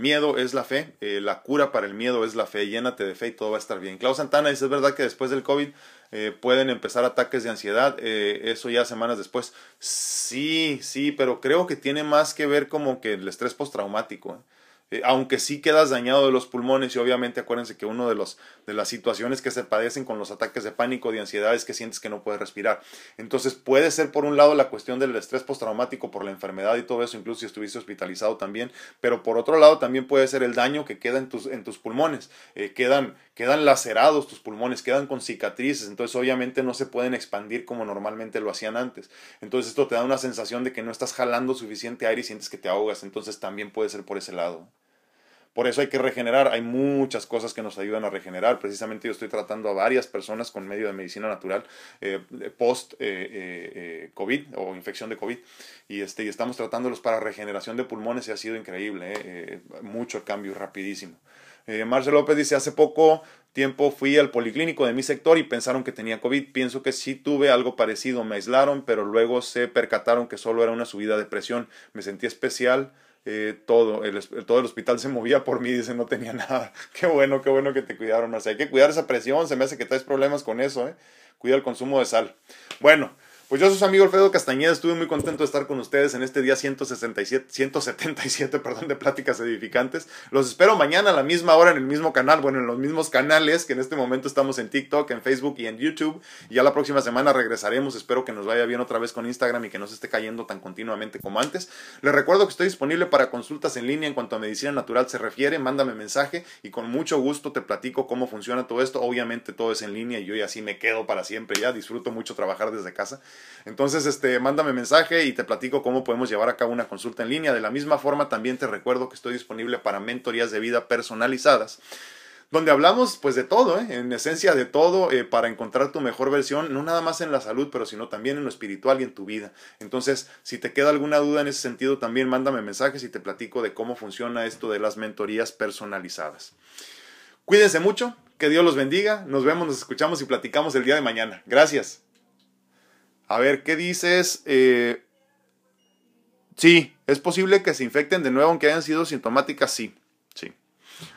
miedo es la fe, eh, la cura para el miedo es la fe, llénate de fe y todo va a estar bien. Klaus Santana dice, es verdad que después del COVID eh, pueden empezar ataques de ansiedad, eh, eso ya semanas después. Sí, sí, pero creo que tiene más que ver como que el estrés postraumático. Eh, aunque sí quedas dañado de los pulmones y obviamente acuérdense que uno de, los, de las situaciones que se padecen con los ataques de pánico, de ansiedad, es que sientes que no puedes respirar. Entonces puede ser por un lado la cuestión del estrés postraumático por la enfermedad y todo eso, incluso si estuviste hospitalizado también, pero por otro lado también puede ser el daño que queda en tus, en tus pulmones, eh, quedan, quedan lacerados tus pulmones, quedan con cicatrices, entonces obviamente no se pueden expandir como normalmente lo hacían antes. Entonces esto te da una sensación de que no estás jalando suficiente aire y sientes que te ahogas, entonces también puede ser por ese lado. Por eso hay que regenerar. Hay muchas cosas que nos ayudan a regenerar. Precisamente yo estoy tratando a varias personas con medio de medicina natural eh, post eh, eh, COVID o infección de COVID. Y, este, y estamos tratándolos para regeneración de pulmones y ha sido increíble. mucho cambio, rapidísimo. Marcelo López dice, hace poco tiempo fui al policlínico de mi sector y pensaron que tenía COVID. Pienso que sí tuve algo parecido. Me aislaron, pero luego se percataron que solo era una subida de presión. Me sentí especial eh, todo, el, todo el hospital se movía por mí, dice, no tenía nada. Qué bueno, qué bueno que te cuidaron. Sea, hay que cuidar esa presión, se me hace que traes problemas con eso, ¿eh? Cuida el consumo de sal. Bueno, pues yo soy su amigo Alfredo Castañeda, estuve muy contento de estar con ustedes en este día 167, 177 perdón, de pláticas edificantes. Los espero mañana a la misma hora en el mismo canal, bueno, en los mismos canales que en este momento estamos en TikTok, en Facebook y en YouTube. Y ya la próxima semana regresaremos, espero que nos vaya bien otra vez con Instagram y que no se esté cayendo tan continuamente como antes. Les recuerdo que estoy disponible para consultas en línea en cuanto a medicina natural se refiere, mándame mensaje y con mucho gusto te platico cómo funciona todo esto. Obviamente todo es en línea y yo ya así me quedo para siempre ya, disfruto mucho trabajar desde casa. Entonces, este, mándame mensaje y te platico cómo podemos llevar a cabo una consulta en línea. De la misma forma, también te recuerdo que estoy disponible para mentorías de vida personalizadas donde hablamos pues de todo, ¿eh? en esencia de todo, eh, para encontrar tu mejor versión, no nada más en la salud, pero sino también en lo espiritual y en tu vida. Entonces, si te queda alguna duda en ese sentido, también mándame mensajes y te platico de cómo funciona esto de las mentorías personalizadas. Cuídense mucho, que Dios los bendiga, nos vemos, nos escuchamos y platicamos el día de mañana. Gracias. A ver, ¿qué dices? Eh, sí, es posible que se infecten de nuevo aunque hayan sido sintomáticas, sí. Sí.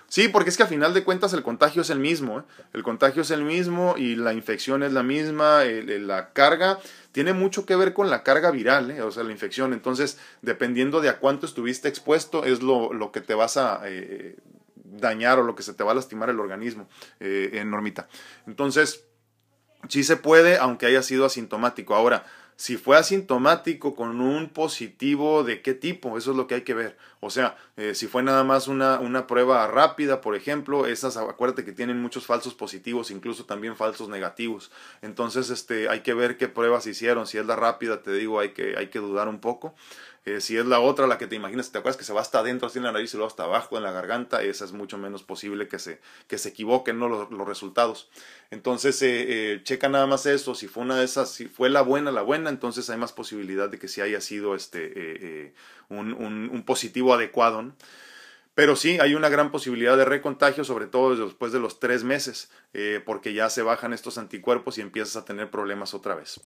Sí, porque es que a final de cuentas el contagio es el mismo. ¿eh? El contagio es el mismo y la infección es la misma. la carga tiene mucho que ver con la carga viral, ¿eh? o sea, la infección. Entonces, dependiendo de a cuánto estuviste expuesto, es lo, que te vas a dañar o lo que se te va a lastimar el organismo, en normita. Entonces, Sí se puede, aunque haya sido asintomático. Ahora, si fue asintomático con un positivo, ¿de qué tipo? Eso es lo que hay que ver. O sea, eh, si fue nada más una, una, prueba rápida, por ejemplo, esas, acuérdate que tienen muchos falsos positivos, incluso también falsos negativos. Entonces, este, hay que ver qué pruebas hicieron. Si es la rápida, te digo, hay que, hay que dudar un poco. Eh, si es la otra, la que te imaginas, ¿te acuerdas que se va hasta adentro, así en la nariz y luego hasta abajo en la garganta? Esa es mucho menos posible que se, que se equivoquen ¿no? los, resultados. Entonces, eh, eh, checa nada más eso. Si fue una de esas, si fue la buena, la buena, entonces hay más posibilidad de que sí haya sido este, un, un, positivo adecuado. Pero sí, hay una gran posibilidad de recontagio, sobre todo después de los tres meses, porque ya se bajan estos anticuerpos y empiezas a tener problemas otra vez.